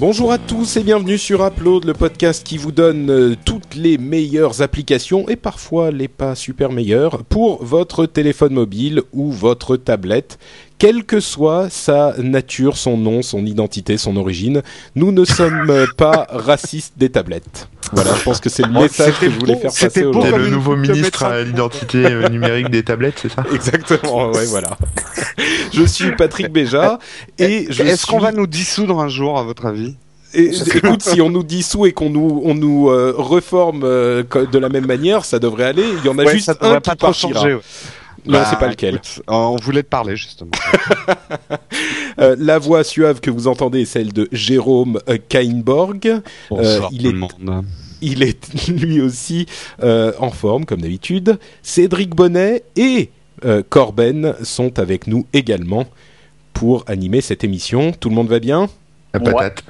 Bonjour à tous et bienvenue sur Upload, le podcast qui vous donne euh, toutes les meilleures applications et parfois les pas super meilleures pour votre téléphone mobile ou votre tablette. Quelle que soit sa nature, son nom, son identité, son origine, nous ne sommes pas racistes des tablettes. Voilà, je pense que c'est le message que je voulais faire passer aujourd'hui. Le nouveau ministre à l'identité euh, numérique des tablettes, c'est ça? Exactement, ouais, voilà. je suis Patrick Béja et je Est-ce suis... qu'on va nous dissoudre un jour, à votre avis? Et, écoute, si on nous dissout et qu'on nous, on nous euh, reforme euh, de la même manière, ça devrait aller. Il y en a Ouais, juste ça un qui partira. changer. ouais. Non, Bah, c'est pas lequel. écoute, on voulait te parler justement. Euh, la voix suave que vous entendez est celle de Jérôme euh, Kainborg. Euh, il est- monde. Il est lui aussi euh, en forme, comme d'habitude. Cédric Bonnet et euh, Corben sont avec nous également pour animer cette émission. Tout le monde va bien? La patate.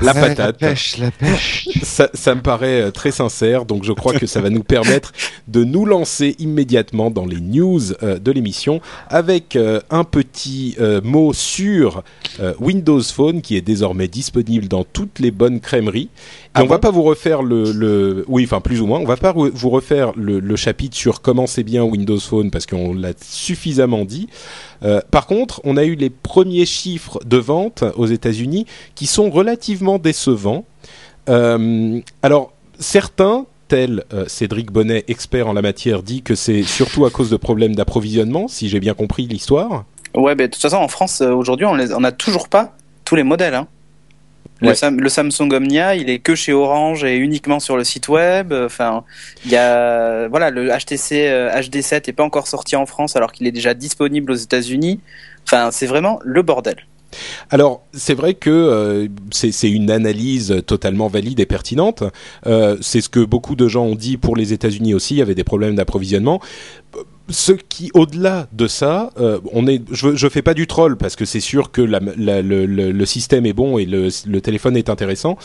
La patate. La pêche, la pêche. Ça, ça me paraît euh, très sincère, donc je crois que ça va nous permettre de nous lancer immédiatement dans les news euh, de l'émission avec euh, un petit mot sur Windows Phone qui est désormais disponible dans toutes les bonnes crèmeries. Et Ah on va pas vous refaire le, le, oui, enfin plus ou moins, on va pas vous refaire le, le chapitre sur comment c'est bien Windows Phone parce qu'on l'a suffisamment dit. Euh, par contre, on a eu les premiers chiffres de vente aux États-Unis qui sont relativement décevants. Euh, alors, certains, tels euh, Cédric Bonnet, expert en la matière, dit que c'est surtout à cause de problèmes d'approvisionnement, si j'ai bien compris l'histoire. Ouais, ben de toute façon, en France, aujourd'hui, on n'a toujours pas tous les modèles. Hein. Le, Ouais. Sam- le Samsung Omnia, il est que chez Orange et uniquement sur le site web. Euh, Enfin, il y a voilà, le HTC euh, HD7 est pas encore sorti en France alors qu'il est déjà disponible aux États-Unis. Enfin, c'est vraiment le bordel. Alors, c'est vrai que euh, c'est c'est une analyse totalement valide et pertinente. Euh, c'est ce que beaucoup de gens ont dit pour les États-Unis aussi. Il y avait des problèmes d'approvisionnement. Ce qui, au-delà de ça, euh, on est, je, je fais pas du troll parce que c'est sûr que le, système est bon et le, le téléphone est intéressant.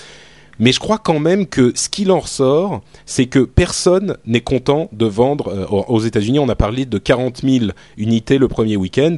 Mais je crois quand même que ce qu'il en ressort, c'est que personne n'est content de vendre. euh, aux États-Unis, on a parlé de 40 000 unités le premier week-end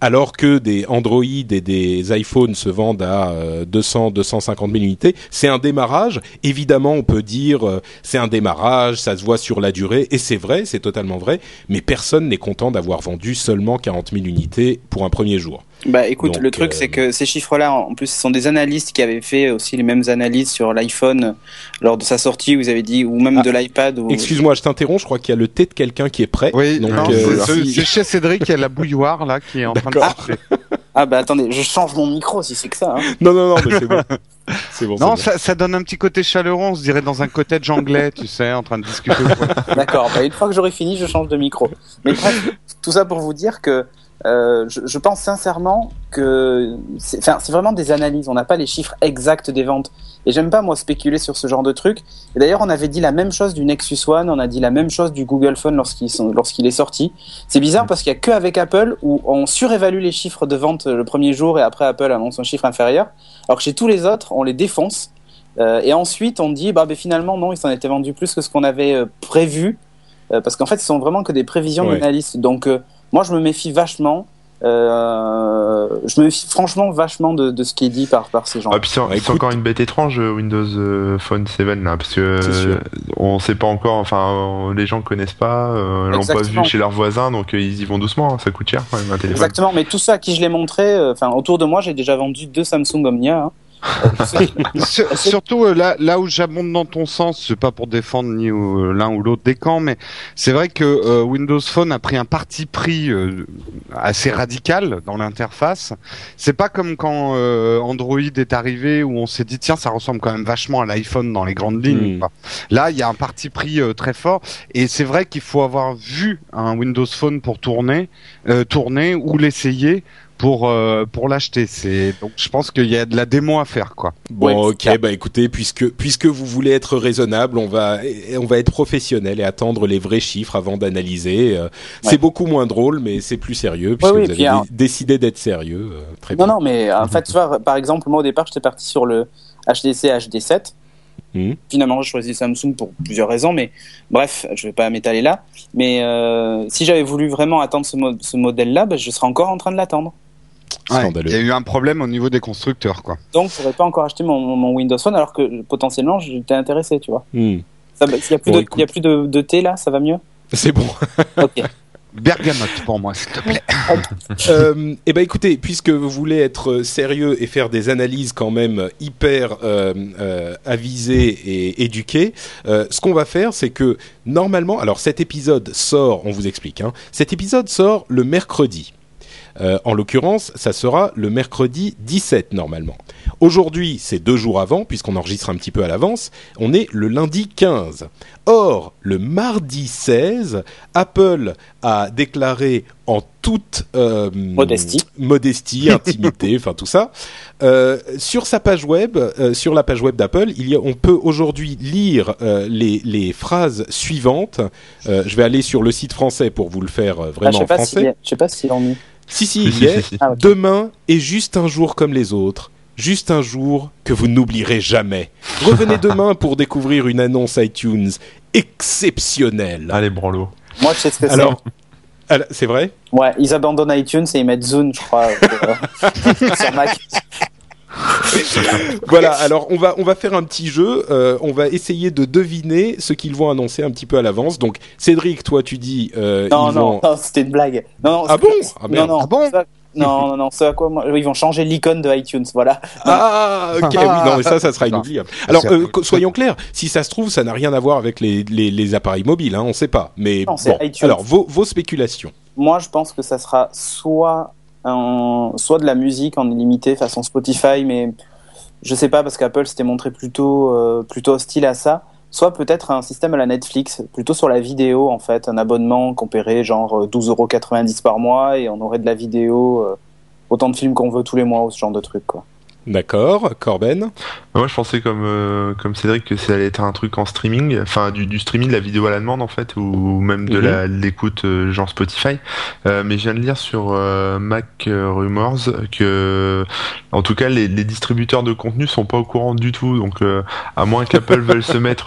alors que des Android et des iPhones se vendent à euh, 200, 250 000 unités, c'est un démarrage. Évidemment, on peut dire euh, c'est un démarrage, ça se voit sur la durée, et c'est vrai, c'est totalement vrai. Mais personne n'est content d'avoir vendu seulement 40 000 unités pour un premier jour. Bah écoute, Donc, le truc euh, c'est que ces chiffres-là, en plus, ce sont des analystes qui avaient fait aussi les mêmes analyses sur l'iPhone lors de sa sortie, où ils avaient dit, ou même Ah, de l'iPad. Ou... Excuse-moi, je t'interromps. Je crois qu'il y a le thé de quelqu'un qui est prêt. Oui, euh, c'est- si- c'est chez Cédric, il y a la bouilloire là qui est en train de D'accord. partir. Ah bah attendez, je change mon micro si c'est que ça. Hein. non, non, non, mais c'est bon. Non, bon. ça donne un petit côté chaleureux, on se dirait dans un cottage anglais, tu sais, en train de discuter. D'accord, bah, une fois que j'aurai fini, je change de micro. Mais bref, tout ça pour vous dire que euh, je, je pense sincèrement que c'est enfin, c'est vraiment des analyses. On n'a pas les chiffres exacts des ventes. Et j'aime pas, moi, spéculer sur ce genre de truc. Et d'ailleurs, on avait dit la même chose du Nexus One, on a dit la même chose du Google Phone lorsqu'il est sorti. C'est bizarre parce qu'il y a que avec Apple où on surévalue les chiffres de vente le premier jour et après Apple annonce un chiffre inférieur. Alors que chez tous les autres, on les défonce. Euh, et ensuite, on dit, bah, ben, finalement, non, il s'en était vendu plus que ce qu'on avait euh, prévu. Euh, parce qu'en fait, ce sont vraiment que des prévisions Ouais. d'analystes. Donc, euh, moi, je me méfie vachement. Euh, je me méfie franchement vachement de, de ce qui est dit par, par ces gens. Ah, puis c'est écoute- encore une bête étrange euh, Windows euh, Phone 7 là parce que on sait pas encore enfin les gens connaissent pas euh, l'ont pas vu chez leurs voisins donc euh, ils y vont doucement hein, ça coûte cher quand même un téléphone. Exactement, mais tout ça à qui je l'ai montré, enfin autour de moi, j'ai déjà vendu deux Samsung Omnia. hein. Sur- surtout euh, là, là où j'abonde dans ton sens, c'est pas pour défendre ni euh, l'un ou l'autre des camps, mais c'est vrai que euh, Windows Phone a pris un parti pris euh, assez radical dans l'interface. C'est pas comme quand euh, Android est arrivé où on s'est dit tiens ça ressemble quand même vachement à l'iPhone dans les grandes lignes. Mm. quoi. Là il y a un parti pris très fort et c'est vrai qu'il faut avoir vu un Windows Phone pour tourner, tourner ou l'essayer pour euh, pour l'acheter. C'est donc je pense qu'il y a de la démo à faire quoi. Bon, Ouais, ok, bah écoutez, puisque puisque vous voulez être raisonnable, on va on va être professionnel et attendre les vrais chiffres avant d'analyser. Euh, C'est beaucoup moins drôle, mais c'est plus sérieux puisque oui, vous avez dé- décidé d'être sérieux. euh, très Non, bien. non, mais en fait, tu vois, par exemple, moi au départ, j'étais parti sur le HTC HD7. Mhm. Finalement, j'ai choisi Samsung pour plusieurs raisons, mais bref, je vais pas m'étaler là. Mais euh, si j'avais voulu vraiment attendre ce, mo- ce modèle-là, bah, je serais encore en train de l'attendre. Scandaleux. Il y a eu un problème au niveau des constructeurs quoi. Donc, je n'aurais pas encore acheté mon, mon Windows Phone, alors que potentiellement, j'étais intéressé, tu vois. Hmm. Ça, bah, S'il y a plus, Bon, de, écoute. il y a plus de, de thé là, ça va mieux C'est bon. Ok. Bergamote pour moi s'il te plaît. euh, eh ben écoutez, puisque vous voulez être sérieux et faire des analyses quand même hyper euh, euh, avisées et éduquées, euh, ce qu'on va faire, c'est que normalement, alors cet épisode sort, on vous explique, hein, cet épisode sort le mercredi. Euh, en l'occurrence, ça sera le mercredi 17 normalement. Aujourd'hui, c'est deux jours avant, puisqu'on enregistre un petit peu à l'avance. On est le lundi 15. Or, le mardi 16, Apple a déclaré en toute euh, Modestie. modestie, intimité, enfin tout ça, euh, sur sa page web, euh, sur la page web d'Apple, il y a, on peut aujourd'hui lire les, les phrases suivantes. Je vais aller sur le site français pour vous le faire euh, Ah, je vraiment sais en pas français. si, je sais pas s'ils l'ont mis. Si, si, il est. Ah. Demain est juste un jour comme les autres. Juste un jour que vous n'oublierez jamais. Revenez demain pour découvrir une annonce iTunes exceptionnelle. Allez, branlo. Moi, je sais ce que c'est. Alors, alors, c'est vrai? Ouais, ils abandonnent iTunes et ils mettent Zune, je crois, euh, sur Mac. Voilà, alors on va, on va faire un petit jeu. euh, on va essayer de deviner ce qu'ils vont annoncer un petit peu à l'avance. Donc, Cédric, toi, tu dis. euh, Non, ils non, vont... non, c'était une blague. Non, non, Ah bon? Ah, Non, non, Ah bon? ça- non, non, non, ce à quoi moi, ils vont changer l'icône de iTunes, voilà. Ah, ok, oui, non, mais ça, ça sera inoubliable. Alors, euh, soyons clairs, si ça se trouve, ça n'a rien à voir avec les, les, les appareils mobiles, hein, on sait pas. Mais Non, c'est bon, iTunes. alors, vos, vos spéculations. Moi, je pense que ça sera soit soit de la musique en illimité façon Spotify, mais je sais pas parce qu'Apple s'était montré plutôt euh, plutôt hostile à ça. Soit peut-être un système à la Netflix, plutôt sur la vidéo en fait, un abonnement qu'on paierait genre euh, 12,90€ par mois et on aurait de la vidéo, euh, autant de films qu'on veut tous les mois ou ce genre de truc quoi. D'accord, Corben Moi, je pensais comme euh, comme Cédric que ça allait être un truc en streaming, enfin du, du streaming de la vidéo à la demande en fait, ou même de Mhm. l'écoute euh, genre Spotify. Euh, mais je viens de lire sur Mac Rumors que, en tout cas, les, les distributeurs de contenu sont pas au courant du tout. Donc, à moins qu'Apple veuille se mettre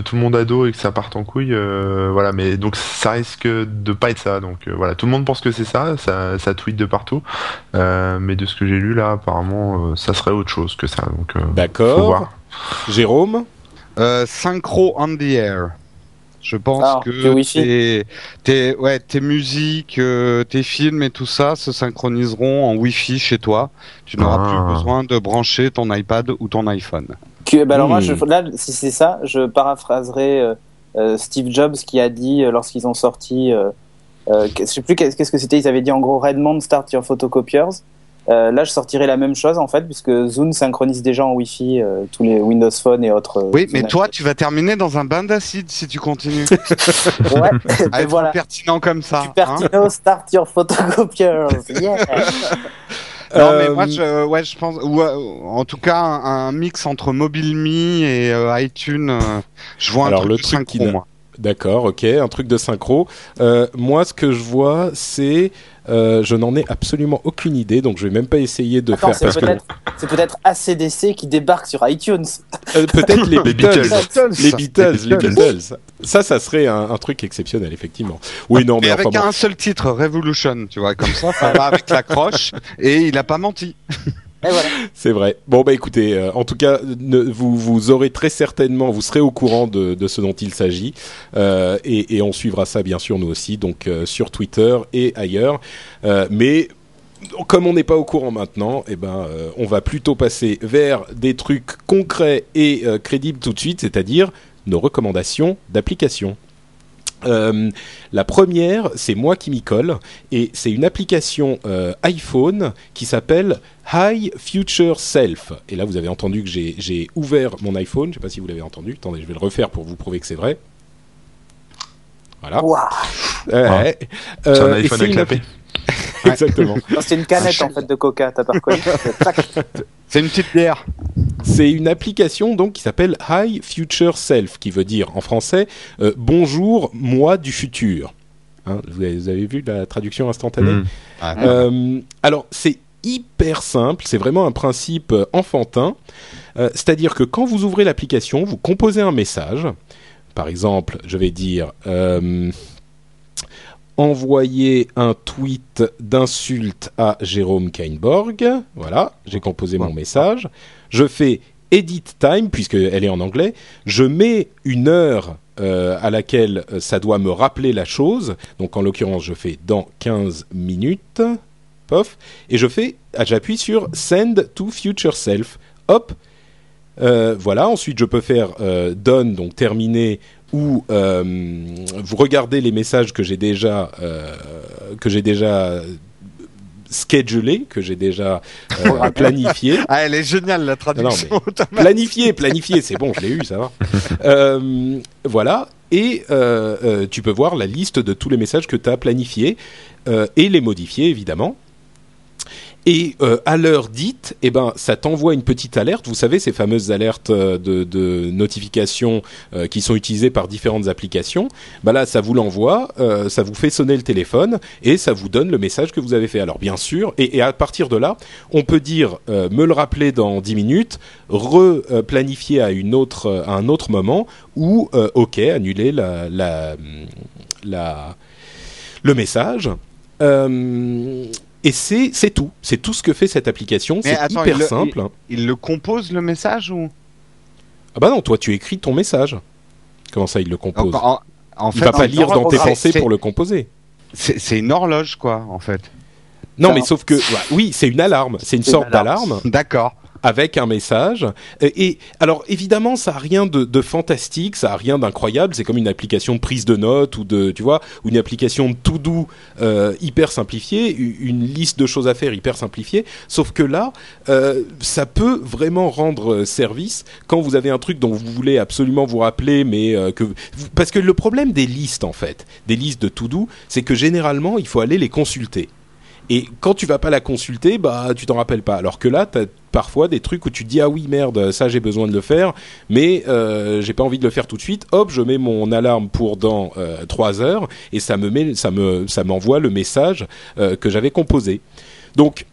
tout le monde à dos et que ça parte en couille, voilà. Mais donc ça risque de pas être ça. Donc voilà, tout le monde pense que c'est ça, ça, ça tweet de partout. Mais de ce que j'ai lu là, apparemment, ça serait autre chose que ça. Donc, euh, faut D'accord. voir. Jérôme Euh, synchro on the air. Je pense Ah, que tes, tes, ouais, tes musiques, euh, tes films et tout ça se synchroniseront en Wi-Fi chez toi. Tu n'auras Ah. plus besoin de brancher ton iPad ou ton iPhone. Que, bah alors moi, Hmm. je, là, si c'est ça, je paraphraserai euh, euh, Steve Jobs qui a dit euh, lorsqu'ils ont sorti, euh, euh, je sais plus qu'est-ce qu'est-ce que c'était, ils avaient dit en gros Redmond start your photocopiers. Euh, là, je sortirai la même chose en fait, puisque Zoom synchronise déjà en Wi-Fi euh, tous les Windows Phone et autres. euh, Oui, mais toi, tu vas terminer dans un bain d'acide si tu continues. Ouais, à être voilà. pertinent comme ça. hein. Cupertino, start your photocopiers. Yeah. Non, Euh, mais moi, je, ouais, je pense, ou, en tout cas, un, un mix entre MobileMe et euh, iTunes. euh, je vois un Alors, truc le truc qui moi. D'accord, ok, un truc de synchro. Euh, moi, ce que je vois, c'est, euh, je n'en ai absolument aucune idée, donc je vais même pas essayer de Attends, faire c'est parce que peut-être c'est peut-être ACDC qui débarque sur iTunes. euh, peut-être les Les Beatles, Beatles. les Beatles, les Les Beatles. Beatles. Ça, ça serait un, un truc exceptionnel, effectivement. Oui, non, mais, Mais enfin avec bon. un seul titre, Revolution, tu vois, comme ça, ça va avec la croche, et il a pas menti. C'est vrai. Bon bah écoutez, euh, en tout cas, vous aurez très certainement, vous serez au courant de, ce dont il s'agit, euh, et, on suivra ça bien sûr nous aussi, donc euh, sur Twitter et ailleurs. Mais comme on n'est pas au courant maintenant, eh ben, on va plutôt passer vers des trucs concrets et crédibles tout de suite, c'est-à-dire nos recommandations d'applications. Euh, la première, c'est moi qui m'y colle, et c'est une application euh, iPhone qui s'appelle High Future Self. Et là, vous avez entendu que j'ai ouvert mon iPhone. Je ne sais pas si vous l'avez entendu. Attendez, je vais le refaire pour vous prouver que c'est vrai. Voilà. Waouh Ouais. C'est Euh, un et iPhone c'est à une Exactement. C'est une canette en fait de coca, t'as pas reconnu. C'est une petite bière. C'est une application donc qui s'appelle High Future Self, qui veut dire en français euh, Bonjour moi du futur. Hein, vous, avez, vous avez vu la traduction instantanée Mm. Euh, alors, c'est hyper simple, c'est vraiment un principe euh, enfantin. Euh, C'est-à-dire que quand vous ouvrez l'application, vous composez un message. Par exemple, je vais dire envoyer un tweet d'insulte à Jérôme Kainborg. Voilà, j'ai composé mon message. Je fais edit time puisqu'elle est en anglais. Je mets une heure euh, à laquelle euh, ça doit me rappeler la chose. Donc en l'occurrence, je fais dans 15 minutes. Pof. Et je fais, ah, j'appuie sur send to future self. Hop. Euh, voilà. Ensuite, je peux faire done, donc terminer, ou euh, vous regardez les messages que j'ai déjà euh, que j'ai déjà schedulés, que j'ai déjà euh, planifiés. Ah, elle est géniale la traduction. planifié, planifié, c'est bon, je l'ai eu, ça va. Euh, voilà, et euh, tu peux voir la liste de tous les messages que tu as planifiés et les modifier, évidemment. Et euh, à l'heure dite, eh ben, ça t'envoie une petite alerte. Vous savez, ces fameuses alertes euh, de, notification euh, qui sont utilisées par différentes applications. Bah là, ça vous l'envoie, ça vous fait sonner le téléphone et ça vous donne le message que vous avez fait. Alors bien sûr, et, à partir de là, on peut dire me le rappeler dans 10 minutes, replanifier à une autre à un autre moment ou OK, annuler la, la le message. Euh, et c'est c'est tout, c'est tout ce que fait cette application. C'est hyper il le- simple. Il le compose le message ou? Ah bah non, toi tu écris ton message. Comment ça, il le compose? en, en Il fait, va pas en- lire en- dans tes pensées pour le composer. C'est une horloge quoi, en fait. Non, mais sauf que oui, c'est une alarme, C'est une sorte d'alarme D'accord. Avec un message. Et, alors évidemment, ça a rien de, fantastique, ça a rien d'incroyable. C'est comme une application de prise de notes ou de, tu vois, une application de to do euh, hyper simplifiée, une liste de choses à faire hyper simplifiée. Sauf que là, euh, ça peut vraiment rendre euh, service quand vous avez un truc dont vous voulez absolument vous rappeler, mais que parce que le problème des listes en fait, des listes de to do, c'est que généralement il faut aller les consulter. Et quand tu vas pas la consulter, bah tu t'en rappelles pas. Alors que là, t'as parfois des trucs où tu te dis ah oui merde, ça j'ai besoin de le faire, mais euh, j'ai pas envie de le faire tout de suite. Hop, je mets mon alarme pour dans euh, trois heures et ça me met, ça me, ça m'envoie le message euh, que j'avais composé. Donc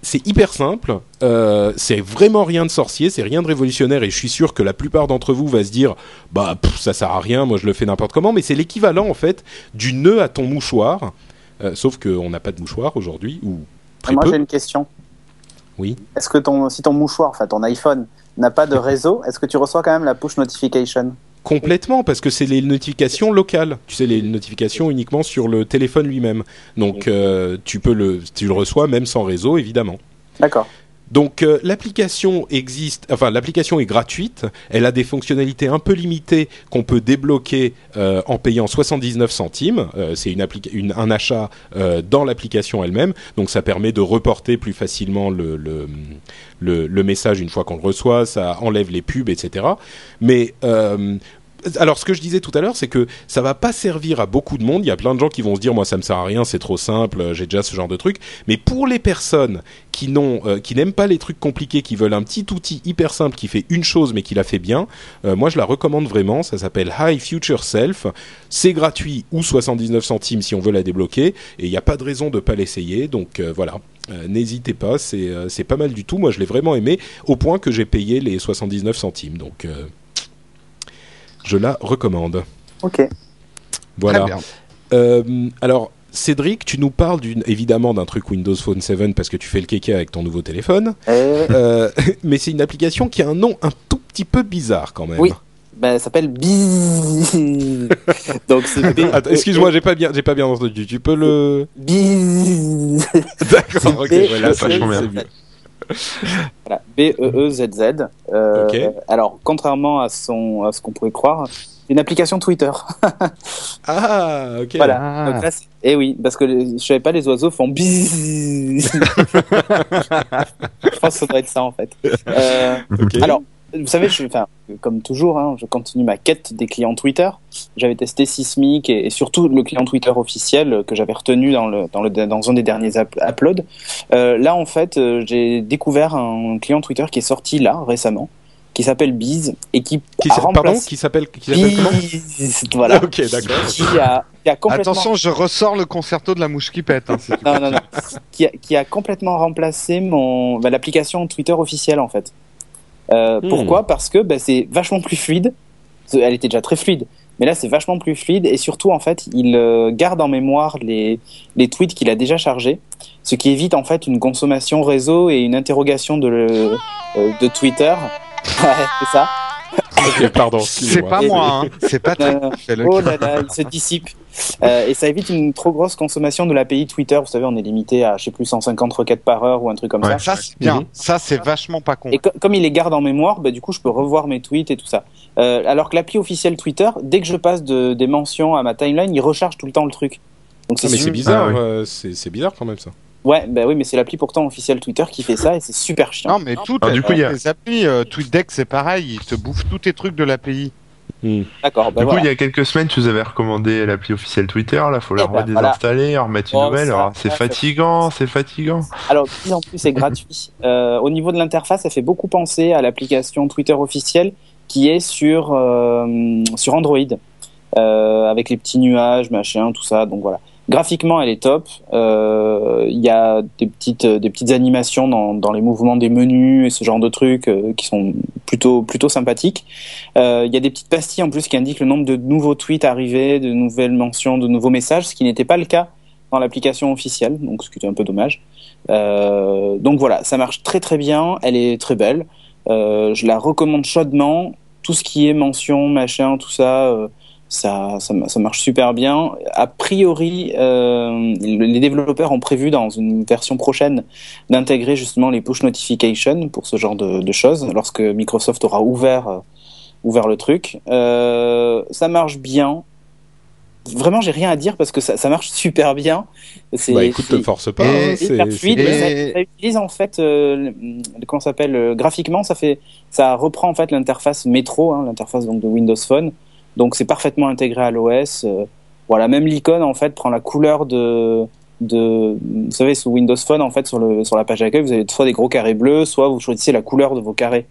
c'est hyper simple, euh, c'est vraiment rien de sorcier, c'est rien de révolutionnaire et je suis sûr que la plupart d'entre vous va se dire bah pff, ça sert à rien, moi je le fais n'importe comment, mais c'est l'équivalent en fait du nœud à ton mouchoir, euh, sauf qu'on n'a pas de mouchoir aujourd'hui ou très Moi j'ai une question. Oui. Est-ce que ton, si ton mouchoir, enfin ton iPhone, n'a pas de réseau, est-ce que tu reçois quand même la push notification? Complètement, parce que c'est les notifications locales. Tu sais, les notifications uniquement sur le téléphone lui-même. Donc, euh, tu peux le, tu le reçois même sans réseau, évidemment. D'accord. Donc euh, l'application existe, enfin l'application est gratuite, elle a des fonctionnalités un peu limitées qu'on peut débloquer euh, en payant 79 centimes, Euh, c'est une, un achat dans l'application elle-même, donc ça permet de reporter plus facilement le, le, message une fois qu'on le reçoit, ça enlève les pubs, etc. Mais alors, ce que je disais tout à l'heure, c'est que ça va pas servir à beaucoup de monde. Il y a plein de gens qui vont se dire, moi, ça me sert à rien, c'est trop simple, euh, j'ai déjà ce genre de truc. Mais pour les personnes euh, qui n'aiment pas les trucs compliqués, qui veulent un petit outil hyper simple qui fait une chose mais qui la fait bien, euh, moi, je la recommande vraiment. Ça s'appelle High Future Self. C'est gratuit ou 79 centimes si on veut la débloquer. Et il n'y a pas de raison de pas l'essayer. Donc voilà. N'hésitez pas, c'est c'est pas mal du tout. Moi, je l'ai vraiment aimé au point que j'ai payé les 79 centimes. Donc, je la recommande. Ok. Voilà. Très bien. Euh, alors, Cédric, tu nous parles évidemment d'un truc Windows Phone 7 parce que tu fais le kéké avec ton nouveau téléphone. Et Euh, mais c'est une application qui a un nom un tout petit peu bizarre quand même. Oui. Ben, ça s'appelle Biz. Donc c'est B. Excuse-moi, j'ai pas bien, j'ai pas bien entendu. Tu peux le. Biz. D'accord, ok, voilà, c'est vachement bien. C'est mieux. Voilà, B-E-E-Z-Z. Euh, Ok. Alors, contrairement à, son, à ce qu'on pourrait croire, une application Twitter. Ah, ok. Voilà. Ah. Donc là, c'est- eh oui, parce que les- je savais pas, les oiseaux font bzzz. je pense que ça doit être ça en fait. Euh, alors, vous savez, je, enfin, comme toujours, hein, je continue ma quête des clients Twitter. J'avais testé Sismic et, et surtout le client Twitter officiel que j'avais retenu dans, le, dans, le, dans un des derniers up- uploads. Euh, là, en fait, euh, j'ai découvert un client Twitter qui est sorti là récemment, qui s'appelle Biz et qui, Qui a pardon, qui s'appelle, qui s'appelle comment Biz. Voilà. Ok, d'accord. Qui a, qui a complètement Attention, je ressors le concerto de la mouche qui pète. hein, si non, non, non. qui, a, qui a complètement remplacé mon bah, l'application Twitter officielle en fait. Euh, Hmm. Pourquoi? Parce que bah, c'est vachement plus fluide. Elle était déjà très fluide, mais là c'est vachement plus fluide et surtout en fait il euh, garde en mémoire les les tweets qu'il a déjà chargés, ce qui évite en fait une consommation réseau et une interrogation de le, euh, de Twitter. Ouais, c'est ça. Ok, pardon. C'est pas moi, hein. c'est pas Oh là là, il se dissipe. Euh, et ça évite une trop grosse consommation de l'API Twitter. Vous savez, on est limité à, je sais plus, 150 requêtes par heure ou un truc comme Ouais. ça. Ça, c'est bien. Ça, c'est vachement pas con. Et co- comme il les garde en mémoire, bah, du coup, je peux revoir mes tweets et tout ça. Euh, alors que l'appli officielle Twitter, dès que je passe de, des mentions à ma timeline, il recharge tout le temps le truc. Donc Ah, mais c'est bizarre, Ah, oui. euh, c'est c'est bizarre quand même ça. Ouais, bah oui, mais c'est l'appli pourtant officielle Twitter qui fait ça et c'est super chiant. Non, mais toutes du coup, il y a- les applis, euh, TweetDeck, c'est pareil, ils te bouffent tous tes trucs de l'API. D'accord, bah Du coup, voilà. il y a quelques semaines, tu nous avais recommandé l'appli officielle Twitter. Là, faut la Eh ben, redésinstaller, remettre une Oh, nouvelle. c'est fatigant, c'est fatigant. Alors, de plus en plus, c'est gratuit. Euh, au niveau de l'interface, ça fait beaucoup penser à l'application Twitter officielle qui est sur, euh, sur Android, euh, avec les petits nuages, machin, tout ça. Donc voilà. Graphiquement, elle est top. Euh, Il y a des petites, des petites animations dans, dans les mouvements des menus et ce genre de trucs euh, qui sont plutôt, plutôt sympathiques. Euh, Il y a des petites pastilles en plus qui indiquent le nombre de nouveaux tweets arrivés, de nouvelles mentions, de nouveaux messages, ce qui n'était pas le cas dans l'application officielle, donc ce qui était un peu dommage. Euh, donc voilà, ça marche très très bien, elle est très belle. Euh, je la recommande chaudement. Tout ce qui est mention, machin, tout ça, euh, ça, ça, ça marche super bien. A priori, euh, les développeurs ont prévu dans une version prochaine d'intégrer justement les push notifications pour ce genre de, de choses, lorsque Microsoft aura ouvert, euh, ouvert le truc. Euh, ça marche bien. Vraiment, j'ai rien à dire parce que ça, ça marche super bien. C'est- Bah écoute, te force pas. Hein, c'est fluide, ça, utilise en fait, comment ça s'appelle, graphiquement, ça fait, ça reprend en fait l'interface métro, hein, l'interface donc de Windows Phone. Donc c'est parfaitement intégré à l'OS. euh, voilà, même l'icône en fait prend la couleur de, de, vous savez, sous Windows Phone en fait sur le sur la page d'accueil, vous avez soit des gros carrés bleus, soit vous choisissez la couleur de vos carrés.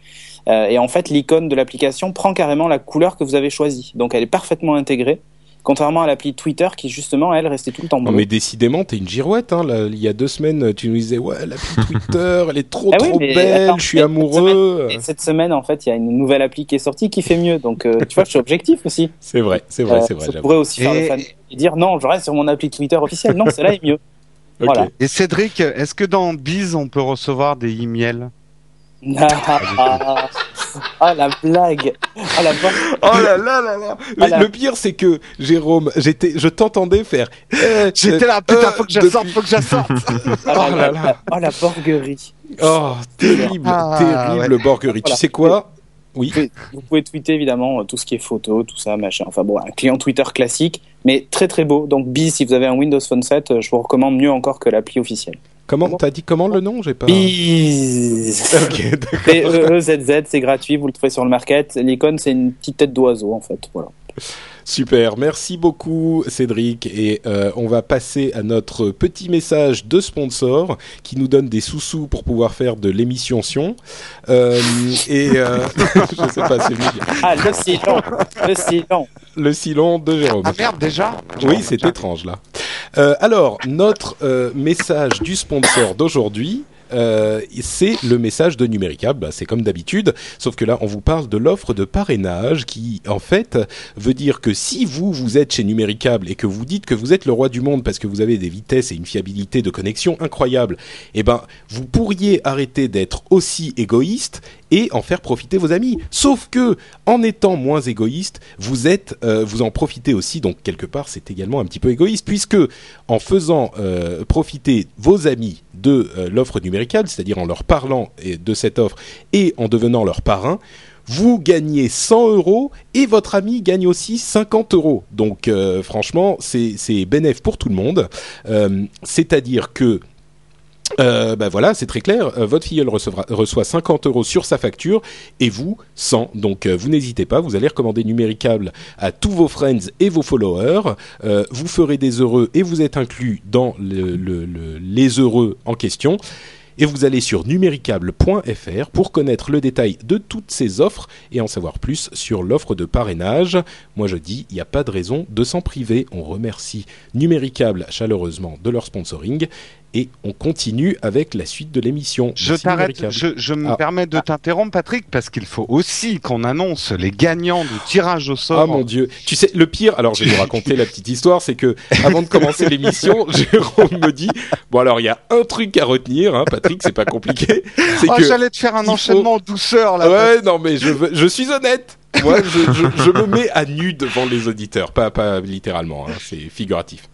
Euh, et en fait, l'icône de l'application prend carrément la couleur que vous avez choisie. Donc elle est parfaitement intégrée. Contrairement à l'appli Twitter qui justement elle restait tout le temps Non bleue. mais décidément, t'es une girouette. Hein, là, il y a deux semaines, tu nous disais ouais, l'appli Twitter, elle est trop Ah oui, trop mais belle, attends, je suis amoureux. Et cette semaine, en fait, il y a une nouvelle appli qui est sortie qui fait mieux. Donc, euh, tu vois, je suis objectif aussi. C'est vrai, c'est vrai, Euh, c'est vrai. ça j'avoue. pourrait aussi faire Et- le fan et dire non, je reste sur mon appli Twitter officiel. Non, celle-là est mieux. Voilà. Et Cédric, est-ce que dans Biz, on peut recevoir des emails? Ah, ah, la blague. Ah, la blague. Oh là là là là. Mais Voilà. Le pire, c'est que Jérôme, j'étais, je t'entendais faire. euh, J'étais là, euh, putain, faut que je depuis- sorte, faut que je sorte Ah, Oh la, là là. la- oh, la borguerie. Oh, terrible, Ah, terrible borguerie. Tu sais quoi? Oui. Vous pouvez, vous pouvez tweeter évidemment euh, tout ce qui est photo, tout ça, machin. Enfin bon, un client Twitter classique, mais très très beau. Donc, Biz, si vous avez un Windows Phone 7, euh, je vous recommande mieux encore que l'appli officielle. Comment t'as dit comment le nom? J'ai pas. Biz. Ok, d'accord. P-E-E-Z-Z, c'est gratuit, vous le trouvez sur le market. L'icône, c'est une petite tête d'oiseau, en fait. Voilà. Super, merci beaucoup Cédric et euh, on va passer à notre petit message de sponsor qui nous donne des sous-sous pour pouvoir faire de l'émission Sion. Euh, et euh, je sais pas, c'est lui. Ah, le silon Le silon le silon de Jérôme. Ah merde, déjà Oui, c'est étrange là. Euh, alors, notre euh, message du sponsor d'aujourd'hui, euh, c'est le message de Numéricable. Bah, c'est comme d'habitude, sauf que là, on vous parle de l'offre de parrainage qui, en fait, veut dire que si vous, vous êtes chez Numéricable et que vous dites que vous êtes le roi du monde parce que vous avez des vitesses et une fiabilité de connexion incroyables, eh ben, vous pourriez arrêter d'être aussi égoïste et en faire profiter vos amis. Sauf que, en étant moins égoïste, vous êtes, euh, vous en profitez aussi. Donc quelque part, c'est également un petit peu égoïste, puisque en faisant euh, profiter vos amis de euh, l'offre numéricable, c'est-à-dire en leur parlant de cette offre et en devenant leur parrain, vous gagnez 100 euros et votre ami gagne aussi 50 euros. Donc euh, franchement, c'est c'est bénéf pour tout le monde. Euh, C'est-à-dire que euh, ben voilà, c'est très clair. Euh, votre filleul recevra, reçoit 50 euros sur sa facture et vous 100. Donc euh, vous n'hésitez pas, vous allez recommander Numéricable à tous vos friends et vos followers. Euh, vous ferez des heureux et vous êtes inclus dans le- le- le- les heureux en question. Et vous allez sur numéricable.fr pour connaître le détail de toutes ces offres et en savoir plus sur l'offre de parrainage. Moi je dis, il n'y a pas de raison de s'en priver. On remercie Numéricable chaleureusement de leur sponsoring et on continue avec la suite de l'émission. Je t'arrête, je, je me Ah. permets de t'interrompre, Patrick, parce qu'il faut aussi qu'on annonce les gagnants du tirage au sort. Ah mon dieu. Tu sais, le pire, alors je vais vous raconter la petite histoire, c'est que avant de commencer l'émission, Jérôme me dit, bon alors il y a un truc à retenir, hein, Patrick, c'est pas compliqué, c'est Oh, que... j'allais te faire un faut- enchaînement en douceur là. Ouais, non mais je, veux- je suis honnête. Moi, je, je, je me mets à nu devant les auditeurs, pas, pas littéralement, hein, c'est figuratif.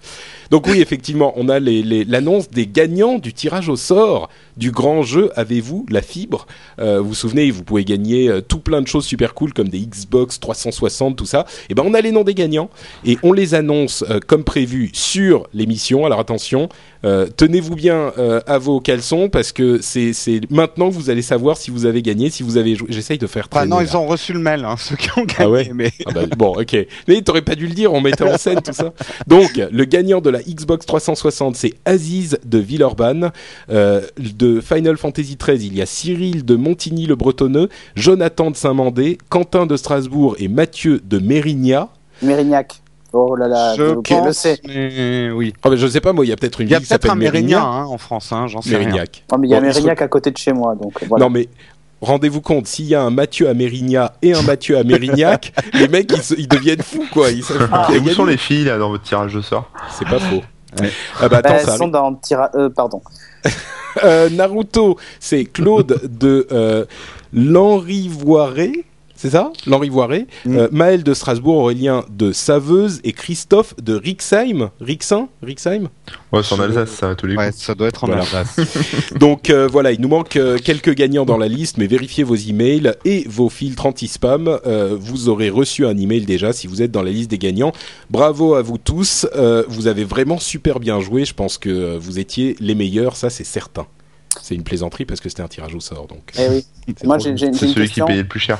Donc oui, effectivement, on a les- les- l'annonce des gagnants du tirage au sort du grand jeu Avez-vous la fibre? Euh, Vous vous souvenez, vous pouvez gagner euh, tout plein de choses super cool comme des Xbox 360, tout ça. Et ben on a les noms des gagnants et on les annonce euh, comme prévu sur l'émission. Alors attention, tenez-vous bien euh, à vos caleçons parce que c'est c'est maintenant que vous allez savoir si vous avez gagné, si vous avez joué. J'essaye de faire Ah traîner. non, là. ils ont reçu le mail, hein, ceux qui ont gagné. Ah ouais mais... Ah bah, bon, ok. Mais t'aurais pas dû le dire, on mettait en scène tout ça. Donc, le gagnant de la Xbox 360, c'est Aziz de Villeurbanne. Euh, de Final Fantasy XIII, il y a Cyril de Montigny-le-Bretonneux, Jonathan de Saint-Mandé, Quentin de Strasbourg et Mathieu de Mérignac. Mérignac. Oh là là, je le sais. mais oui. Ah bah, je sais pas, moi, il y a peut-être une Il y a ville qui peut-être s'appelle un Mérignac hein, en France, hein, j'en sais rien. Mérignac. Oh, mais il y a Bon, il se- Mérignac à côté de chez moi, donc voilà. Non, mais rendez-vous compte, s'il y a un Mathieu à Mérignac et un Mathieu à Mérignac, les mecs, ils, se- ils deviennent fous, quoi. Ils Ah. Et où sont les filles là dans votre tirage de sort? C'est pas faux. Ouais. Ah bah attends, Bah, ça elles sont dans Tira... Euh, pardon. Euh, Naruto, c'est Claude de euh, l'Henrivoiré, c'est ça L'Henrivoiré. Mm. Euh, Maël de Strasbourg, Aurélien de Saveuse et Christophe de Rixheim. Rixin Rixheim Ouais, c'est en Alsace, ça, à tous les Ouais, coups. ça doit être en Voilà. Alsace. Donc euh, voilà, il nous manque euh, quelques gagnants dans la liste, mais vérifiez vos emails et vos filtres anti-spam. Euh, vous aurez reçu un email déjà si vous êtes dans la liste des gagnants. Bravo à vous tous. Euh, vous avez vraiment super bien joué. Je pense que vous étiez les meilleurs, ça c'est certain. C'est une plaisanterie parce que c'était un tirage au sort. Donc, Eh oui. Moi, j'ai C'est une celui qui payait le plus cher.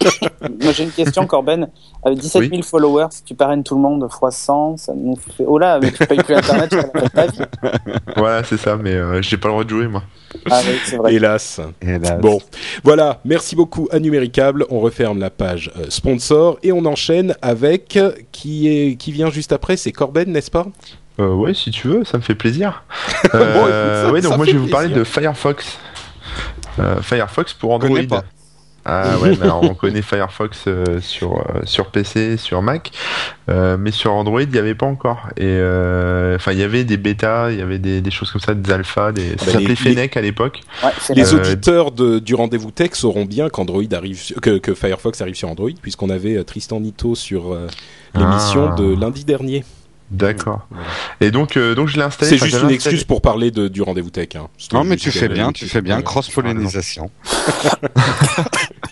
Moi, j'ai une question, Corben. Avec 17 000 followers, si tu parraines tout le monde fois 100, ça nous fait. Oh là, mais tu payes plus Internet la vie. Voilà, c'est ça, mais euh, j'ai pas le droit de jouer, moi. Ah oui, c'est vrai. Hélas. Hélas. Bon, voilà. Merci beaucoup à Numéricable. On referme la page euh, sponsor et on enchaîne avec euh, qui est qui vient juste après. C'est Corben, n'est-ce pas? Euh, ouais, si tu veux, ça me fait plaisir. Bon, écoute, ça- ouais, donc ça moi je vais vous parler de Firefox. Euh, Firefox pour Android. connais pas. Ah ouais, mais alors, on connaît Firefox euh, sur euh, sur PC, sur Mac, euh, mais sur Android il n'y avait pas encore. Et euh, enfin il y avait des bêtas, il y avait des, des choses comme ça, des alphas, des... ça bah, s'appelait les- Fennec à l'époque. Ouais, Les Euh, auditeurs de, du rendez-vous tech sauront bien qu'Android arrive, que, que Firefox arrive sur Android, puisqu'on avait euh, Tristan Nito sur euh, l'émission Ah. de lundi dernier. D'accord. Voilà. Et donc euh, donc je l'ai installé. C'est juste une installé- excuse pour parler de, du rendez-vous tech. Hein. Non, mais tu fais bien, tu fais bien. Voilà. Cross-pollinisation.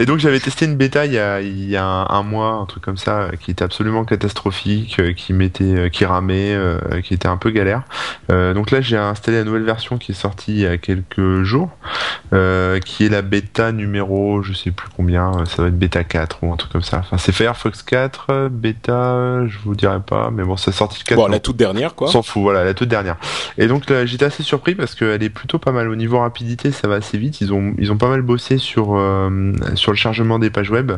Et donc j'avais testé une bêta il y a, il y a un, un mois, un truc comme ça, euh, qui était absolument catastrophique, euh, qui mettait, euh, qui ramait, qui était un peu galère. Euh, donc là j'ai installé la nouvelle version qui est sortie il y a quelques jours, euh, qui est la bêta numéro, je sais plus combien, ça doit être bêta 4 ou un truc comme ça. Enfin c'est Firefox 4, euh, bêta, je vous dirai pas, mais bon ça sorti le 4. Bon, la toute dernière, quoi. s'en fout, voilà, la toute dernière. Et donc là, j'étais assez surpris parce qu'elle est plutôt pas mal au niveau rapidité, ça va assez vite. Ils ont ils ont pas mal bossé sur euh, sur le chargement des pages web.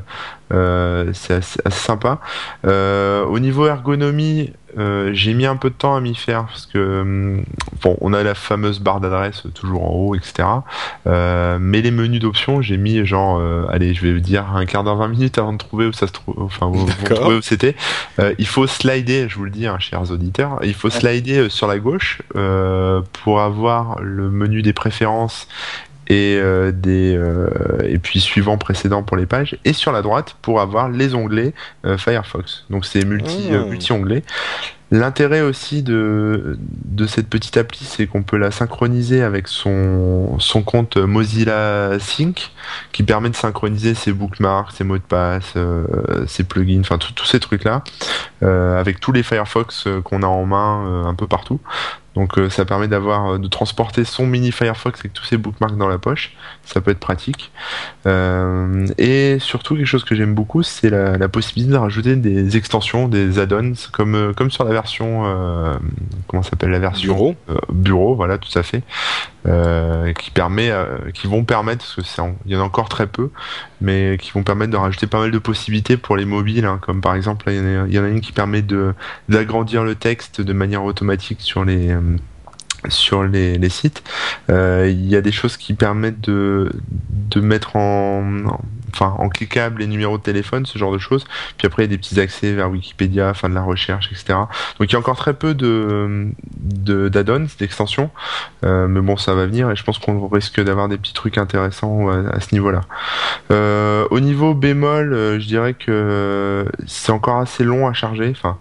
Euh, c'est assez, assez sympa. Euh, au niveau ergonomie, euh, j'ai mis un peu de temps à m'y faire parce que hum, bon, on a la fameuse barre d'adresse toujours en haut, etc. Mais les menus d'options, j'ai mis genre, allez, je vais dire un quart d'heure, 20 minutes avant de trouver où ça se trouve, enfin, où, où D'accord. trouver où c'était. Il faut slider, je vous le dis, hein, chers auditeurs, il faut slider sur la gauche pour avoir le menu des préférences et euh, des euh, et puis suivant précédent pour les pages et sur la droite pour avoir les onglets euh, Firefox. Donc c'est multi Ah. multi onglets. L'intérêt aussi de, cette petite appli, c'est qu'on peut la synchroniser avec son, compte Mozilla Sync, qui permet de synchroniser ses bookmarks, ses mots de passe, euh, ses plugins, enfin tous ces trucs-là, euh, avec tous les Firefox euh, qu'on a en main un peu partout. Donc ça permet d'avoir de transporter son mini Firefox avec tous ses bookmarks dans la poche. Ça peut être pratique. Euh, et surtout quelque chose que j'aime beaucoup, c'est la, la possibilité de rajouter des extensions, des add-ons, comme euh, comme sur la version euh, comment s'appelle la version Bureau. euh, bureau, voilà, tout à fait, qui permet, qui vont permettre, parce que c'est, en- il y en a encore très peu, mais qui vont permettre de rajouter pas mal de possibilités pour les mobiles, hein, comme par exemple, là, il y, en a- il y en a une qui permet de d'agrandir le texte de manière automatique sur les sur les, sites. Euh, il y a des choses qui permettent de de mettre en, en- enfin en cliquable les numéros de téléphone, ce genre de choses. Puis après, il y a des petits accès vers Wikipédia, enfin de la recherche, etc. Donc il y a encore très peu de de- d'add-ons, d'extensions, Euh, mais bon, ça va venir et je pense qu'on risque d'avoir des petits trucs intéressants à, à ce niveau-là. Euh, au niveau bémol, euh, je dirais que c'est encore assez long à charger. Enfin,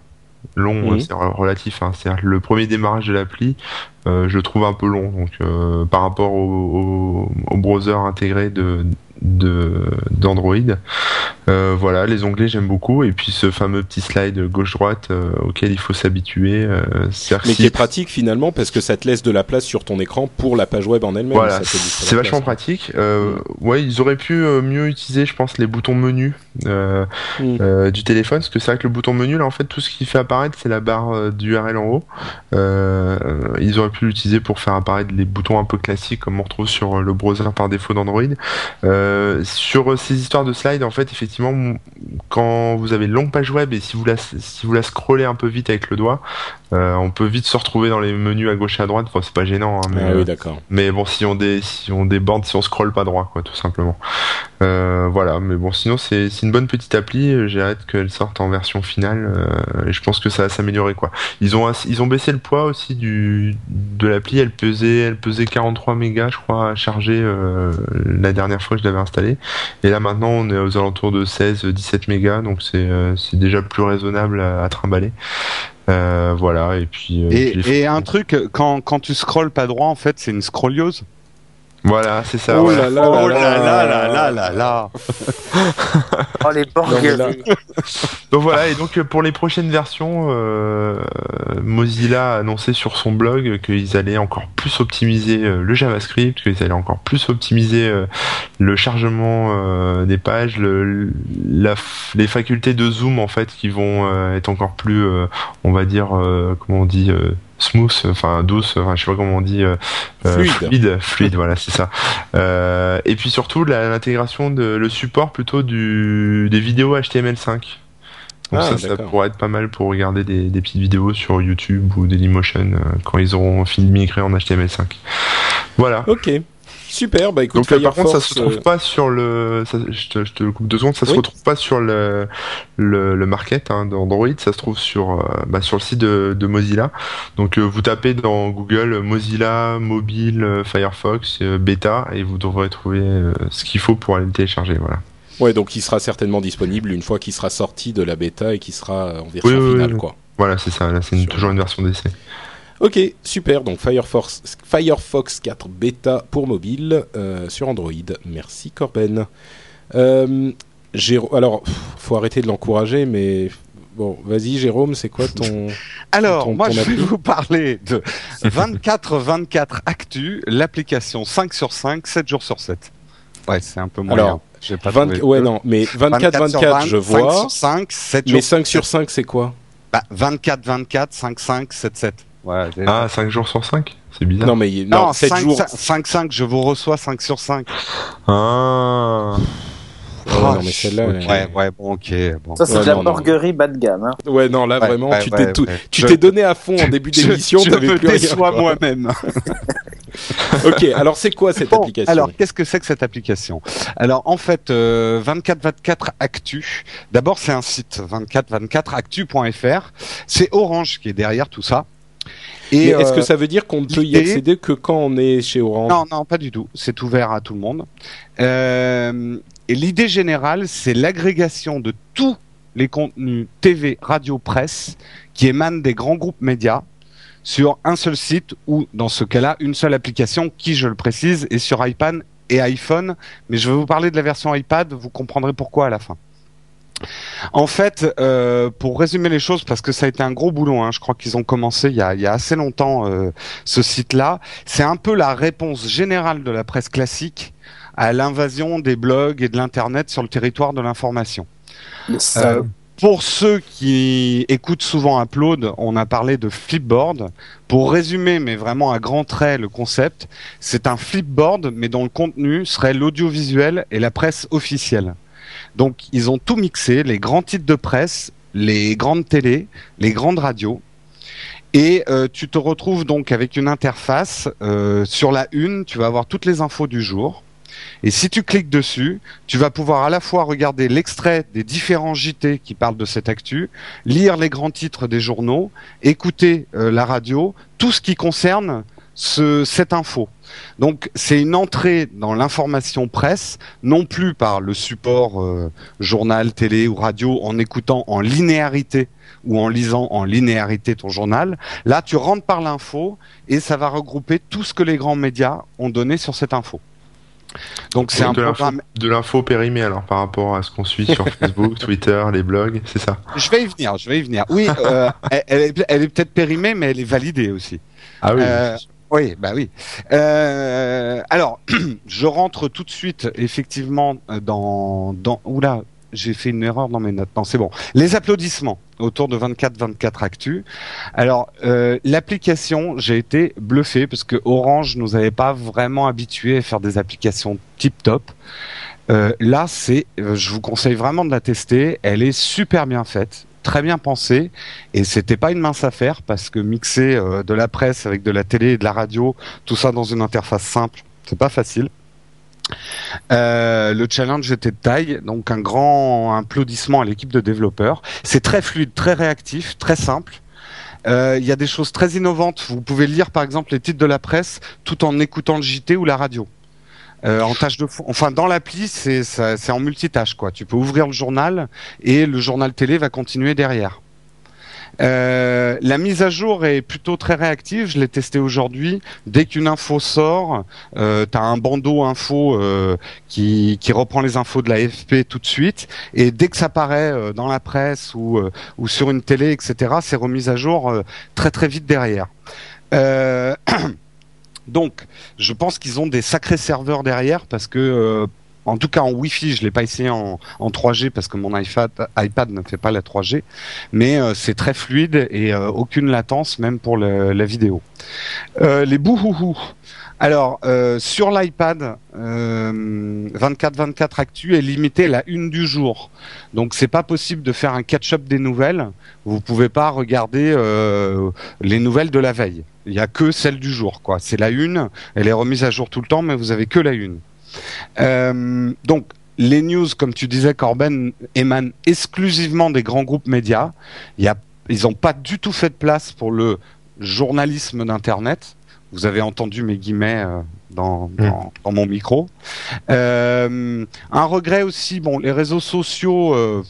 long, euh, c'est re- relatif. Hein. C'est-à-dire que le premier démarrage de l'appli, euh, je le trouve un peu long. Donc, euh, par rapport au, au, au browser intégré de de d'Android. Euh, voilà, les onglets j'aime beaucoup et puis ce fameux petit slide gauche-droite euh, auquel il faut s'habituer. Euh, Mais qui est pratique finalement parce que ça te laisse de la place sur ton écran pour la page web en elle-même. Voilà, c'est vachement place. pratique. Euh, Ouais, ils auraient pu mieux utiliser, je pense, les boutons menu Mm. du téléphone, parce que c'est vrai que le bouton menu, là, en fait, tout ce qui fait apparaître, c'est la barre d'URL en haut. Ils auraient pu l'utiliser pour faire apparaître les boutons un peu classiques, comme on retrouve sur le browser par défaut d'Android. Euh, sur euh, ces histoires de slides, en fait, effectivement, quand vous avez une longue page web et si vous la, si vous la scrollez un peu vite avec le doigt, euh, on peut vite se retrouver dans les menus à gauche et à droite. Enfin, c'est pas gênant, hein, mais Ah euh, oui, d'accord. mais bon, si on si on déborde, si on scrolle pas droit, quoi, tout simplement. Euh, voilà, mais bon, sinon c'est une bonne petite appli. J'ai hâte qu'elle sorte en version finale. euh, et je pense que ça va s'améliorer, quoi. Ils ont ass- ils ont baissé le poids aussi du de l'appli. Elle pesait elle pesait 43 mégas, je crois, à charger la dernière fois que je l'avais installée. Et là maintenant, on est aux alentours de 16-17 mégas, donc c'est c'est déjà plus raisonnable à, à trimballer. Euh, voilà, et puis, euh, Et, puis et un truc, quand, quand tu scrolles pas droit, en fait, c'est une scrolliose. Voilà, c'est ça. Oh là là oh là là là là là oh les borgues. donc voilà et donc euh, pour les prochaines versions, euh, Mozilla a annoncé sur son blog qu'ils allaient encore plus optimiser euh, le JavaScript, qu'ils allaient encore plus optimiser le chargement des pages, les facultés de zoom en fait qui vont être encore plus, on va dire, comment on dit smooth, enfin douce, enfin je sais pas comment on dit, euh, euh, Fluide. fluide, fluide, voilà, c'est ça. Euh, et puis surtout l'intégration de le support plutôt du des vidéos HTML5. Donc Ah, ça, ça pourrait être pas mal pour regarder des, des petites vidéos sur YouTube ou Dailymotion euh, quand ils auront fini de migrer en HTML5. Voilà. Ok. Super, bah écoute, Donc euh, par contre, ça se retrouve euh, pas sur le. ça- je, te, je te le coupe deux secondes. Ça se retrouve pas sur le le, le market hein, d'Android. Ça se trouve sur euh, bah, sur le site de, de Mozilla. Donc euh, vous tapez dans Google Mozilla mobile Firefox euh, bêta et vous devrez trouver euh, ce qu'il faut pour aller le télécharger. Voilà. Ouais, donc il sera certainement disponible une fois qu'il sera sorti de la bêta et qu'il sera en version Oui, finale, oui. quoi. Voilà, c'est ça. Là, c'est toujours une version d'essai. Ok, super. Donc Firefox, Firefox 4 bêta pour mobile euh, sur Android. Merci Corben. Euh, alors, faut arrêter de l'encourager, mais bon, vas-y Jérôme, c'est quoi ton Alors, Ton- moi, ton je vais vous parler de 24-24 Actu, l'application 5 sur 5, 7 jours sur 7. Ouais, c'est un peu moyen. Alors, pas 20 trouvé Ouais, non, mais 24 sur 24, 20, je 5 vois, sur 5, 7 mais jours 5 sur 5, c'est quoi? Bah, 24, 24, 5, 5, 7, 7. Ouais, Ah, 5 jours sur 5 C'est bizarre. Non, mais non, non, 7 5, jours. 5, 5, je vous reçois 5 sur 5. Ah. Ouais, non, mais celle-là, Ok. elle- Ouais, ouais, bon, ok. Bon. Ça, c'est Ouais, de la borguerie bas de gamme. Hein. Ouais, non, là Ouais, vraiment, ouais, tu t'es tout- Je- t'es donné à fond en début Je- d'émission, je t'avais me déçois moi-même. ok, alors c'est quoi cette Bon, application alors qu'est-ce que c'est que cette application? Alors en fait, euh, 2424 Actu. D'abord, c'est un site 2424actu.fr. C'est Orange qui est derrière tout ça. Et est-ce que ça veut dire qu'on ne peut y accéder que quand on est chez Orange? Non, non, pas du tout. C'est ouvert à tout le monde. et l'idée générale, c'est l'agrégation de tous les contenus TV, radio, presse qui émanent des grands groupes médias sur un seul site ou, dans ce cas-là, une seule application qui, je le précise, est sur iPad et iPhone. Mais je vais vous parler de la version iPad, vous comprendrez pourquoi à la fin. En fait, euh, pour résumer les choses, parce que ça a été un gros boulot, hein, je crois qu'ils ont commencé il y a, il y a assez longtemps euh, ce site-là, c'est un peu la réponse générale de la presse classique à l'invasion des blogs et de l'Internet sur le territoire de l'information. Euh, pour ceux qui écoutent souvent Upload, on a parlé de Flipboard. Pour résumer, mais vraiment à grands traits, le concept, c'est un Flipboard, mais dont le contenu serait l'audiovisuel et la presse officielle. Donc, ils ont tout mixé, les grands titres de presse, les grandes télés, les grandes radios. Et euh, tu te retrouves donc avec une interface. Euh, sur la une, tu vas avoir toutes les infos du jour. Et si tu cliques dessus, tu vas pouvoir à la fois regarder l'extrait des différents JT qui parlent de cette actu, lire les grands titres des journaux, écouter euh, la radio, tout ce qui concerne ce, cette info. Donc c'est une entrée dans l'information presse, non plus par le support euh, journal, télé ou radio en écoutant en linéarité ou en lisant en linéarité ton journal. Là, tu rentres par l'info et ça va regrouper tout ce que les grands médias ont donné sur cette info. Donc c'est un programme de l'info périmée alors par rapport à ce qu'on suit sur Facebook, Twitter, les blogs, c'est ça? Je vais y venir, je vais y venir. Oui, euh, elle, est, peut-être périmée, mais elle est validée aussi. Ah oui. Euh, oui, bah oui. Euh, alors, je rentre tout de suite effectivement dans dans oula, j'ai fait une erreur dans mes notes. Non, c'est bon. Les applaudissements autour de 24-24 Actu. Alors, euh, l'application, j'ai été bluffé parce que Orange nous avait pas vraiment habitués à faire des applications tip-top. Euh, là, c'est, euh, je vous conseille vraiment de la tester. Elle est super bien faite, très bien pensée, et c'était pas une mince affaire parce que mixer de la presse avec de la télé et de la radio, tout ça dans une interface simple, c'est pas facile. Euh, le challenge était de taille, donc un grand applaudissement à l'équipe de développeurs. C'est très fluide, très réactif, très simple. Euh, il y a des choses très innovantes. Vous pouvez lire par exemple les titres de la presse tout en écoutant le JT ou la radio. Euh, en tâche de fond. Enfin, dans l'appli, c'est c'est en multitâche quoi. Tu peux ouvrir le journal et le journal télé va continuer derrière. Euh, la mise à jour est plutôt très réactive. Je l'ai testé aujourd'hui. Dès qu'une info sort, euh, tu as un bandeau info euh, qui, qui reprend les infos de la FP tout de suite. Et dès que ça paraît dans la presse ou, ou sur une télé, etc., c'est remis à jour très très vite derrière. Donc, je pense qu'ils ont des sacrés serveurs derrière parce que en tout cas en Wi-Fi, je l'ai pas essayé en, 3G parce que mon iPad, ne fait pas la 3G, mais euh, c'est très fluide et euh, aucune latence même pour la vidéo. Euh, les bouhouhou. Alors sur l'iPad, 24-24 Actu est limité à la une du jour, donc c'est pas possible de faire un catch-up des nouvelles. Vous pouvez pas regarder les nouvelles de la veille. Il y a que celle du jour, quoi. C'est la une, elle est remise à jour tout le temps, mais vous avez que la une. Euh, donc, les news, comme tu disais, Corben, émanent exclusivement des grands groupes médias. Ils n'ont pas du tout fait de place pour le journalisme d'Internet. Vous avez entendu mes guillemets euh, dans, mm. dans, dans, mon micro. Euh, un regret aussi, bon, les réseaux sociaux, euh,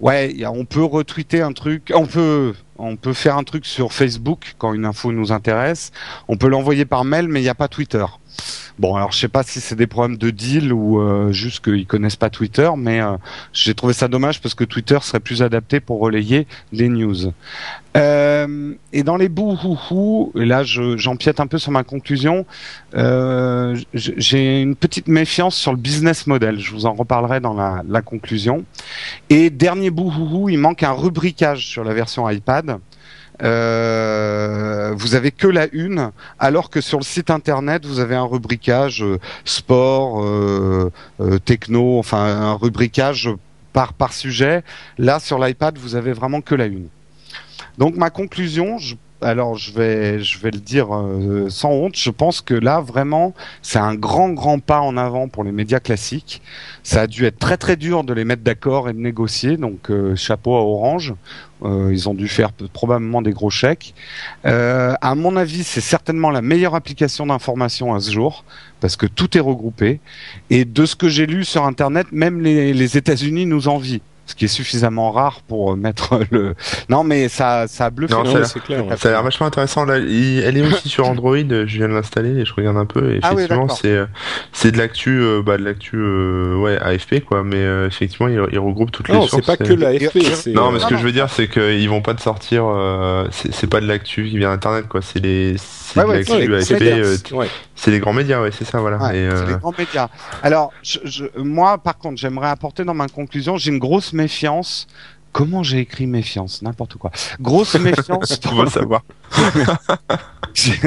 ouais, on peut retweeter un truc, on peut, on peut faire un truc sur Facebook quand une info nous intéresse. On peut l'envoyer par mail, mais il n'y a pas Twitter. Bon, alors je sais pas si c'est des problèmes de deal ou euh, juste qu'ils connaissent pas Twitter, mais euh, j'ai trouvé ça dommage parce que Twitter serait plus adapté pour relayer les news. Euh, et dans les bouhouhou, et là j'empiète un peu sur ma conclusion, j'ai une petite méfiance sur le business model. Je vous en reparlerai dans la, conclusion. Et dernier bouhouhou, il manque un rubricage sur la version iPad. Euh, vous avez que la une, alors que sur le site internet vous avez un rubricage euh, sport, euh, techno, enfin un rubricage par par sujet. Là sur l'iPad vous avez vraiment que la une. Donc ma conclusion, je alors je vais, je vais le dire euh, sans honte. Je pense que là, vraiment, c'est un grand, grand pas en avant pour les médias classiques. Ça a dû être très, très dur de les mettre d'accord et de négocier. Donc, euh, chapeau à Orange. Euh, ils ont dû faire probablement des gros chèques. À mon avis, c'est certainement la meilleure application d'information à ce jour parce que tout est regroupé. Et de ce que j'ai lu sur Internet, même les, les États-Unis nous envient ce qui est suffisamment rare pour mettre le. Non, mais ça, ça a bluffé. Non, Non, ça a mais l'air- c'est clair. Ça a l'air vachement intéressant. Là, il- elle est aussi sur Android. Je viens de l'installer et je regarde un peu. Et Ah oui, effectivement, c'est euh, c'est de l'actu, euh, bah, de l'actu, euh, ouais, AFP quoi. Mais euh, effectivement, il, il regroupe toutes les Non, sources. c'est pas que l'AFP. Non, euh, mais ce Non, que non. je veux dire, c'est qu'ils vont pas te sortir. euh, c'est pas de l'actu qui vient d'internet quoi. C'est les, c'est Ouais, de ouais, l'actu les AFP. euh, ouais. C'est les grands médias, ouais, c'est ça, voilà. Ouais, c'est euh, les grands médias. Alors, je, je- moi, par contre, j'aimerais apporter dans ma conclusion, j'ai une grosse méfiance. Comment j'ai écrit méfiance? N'importe quoi. Grosse méfiance. on le savoir.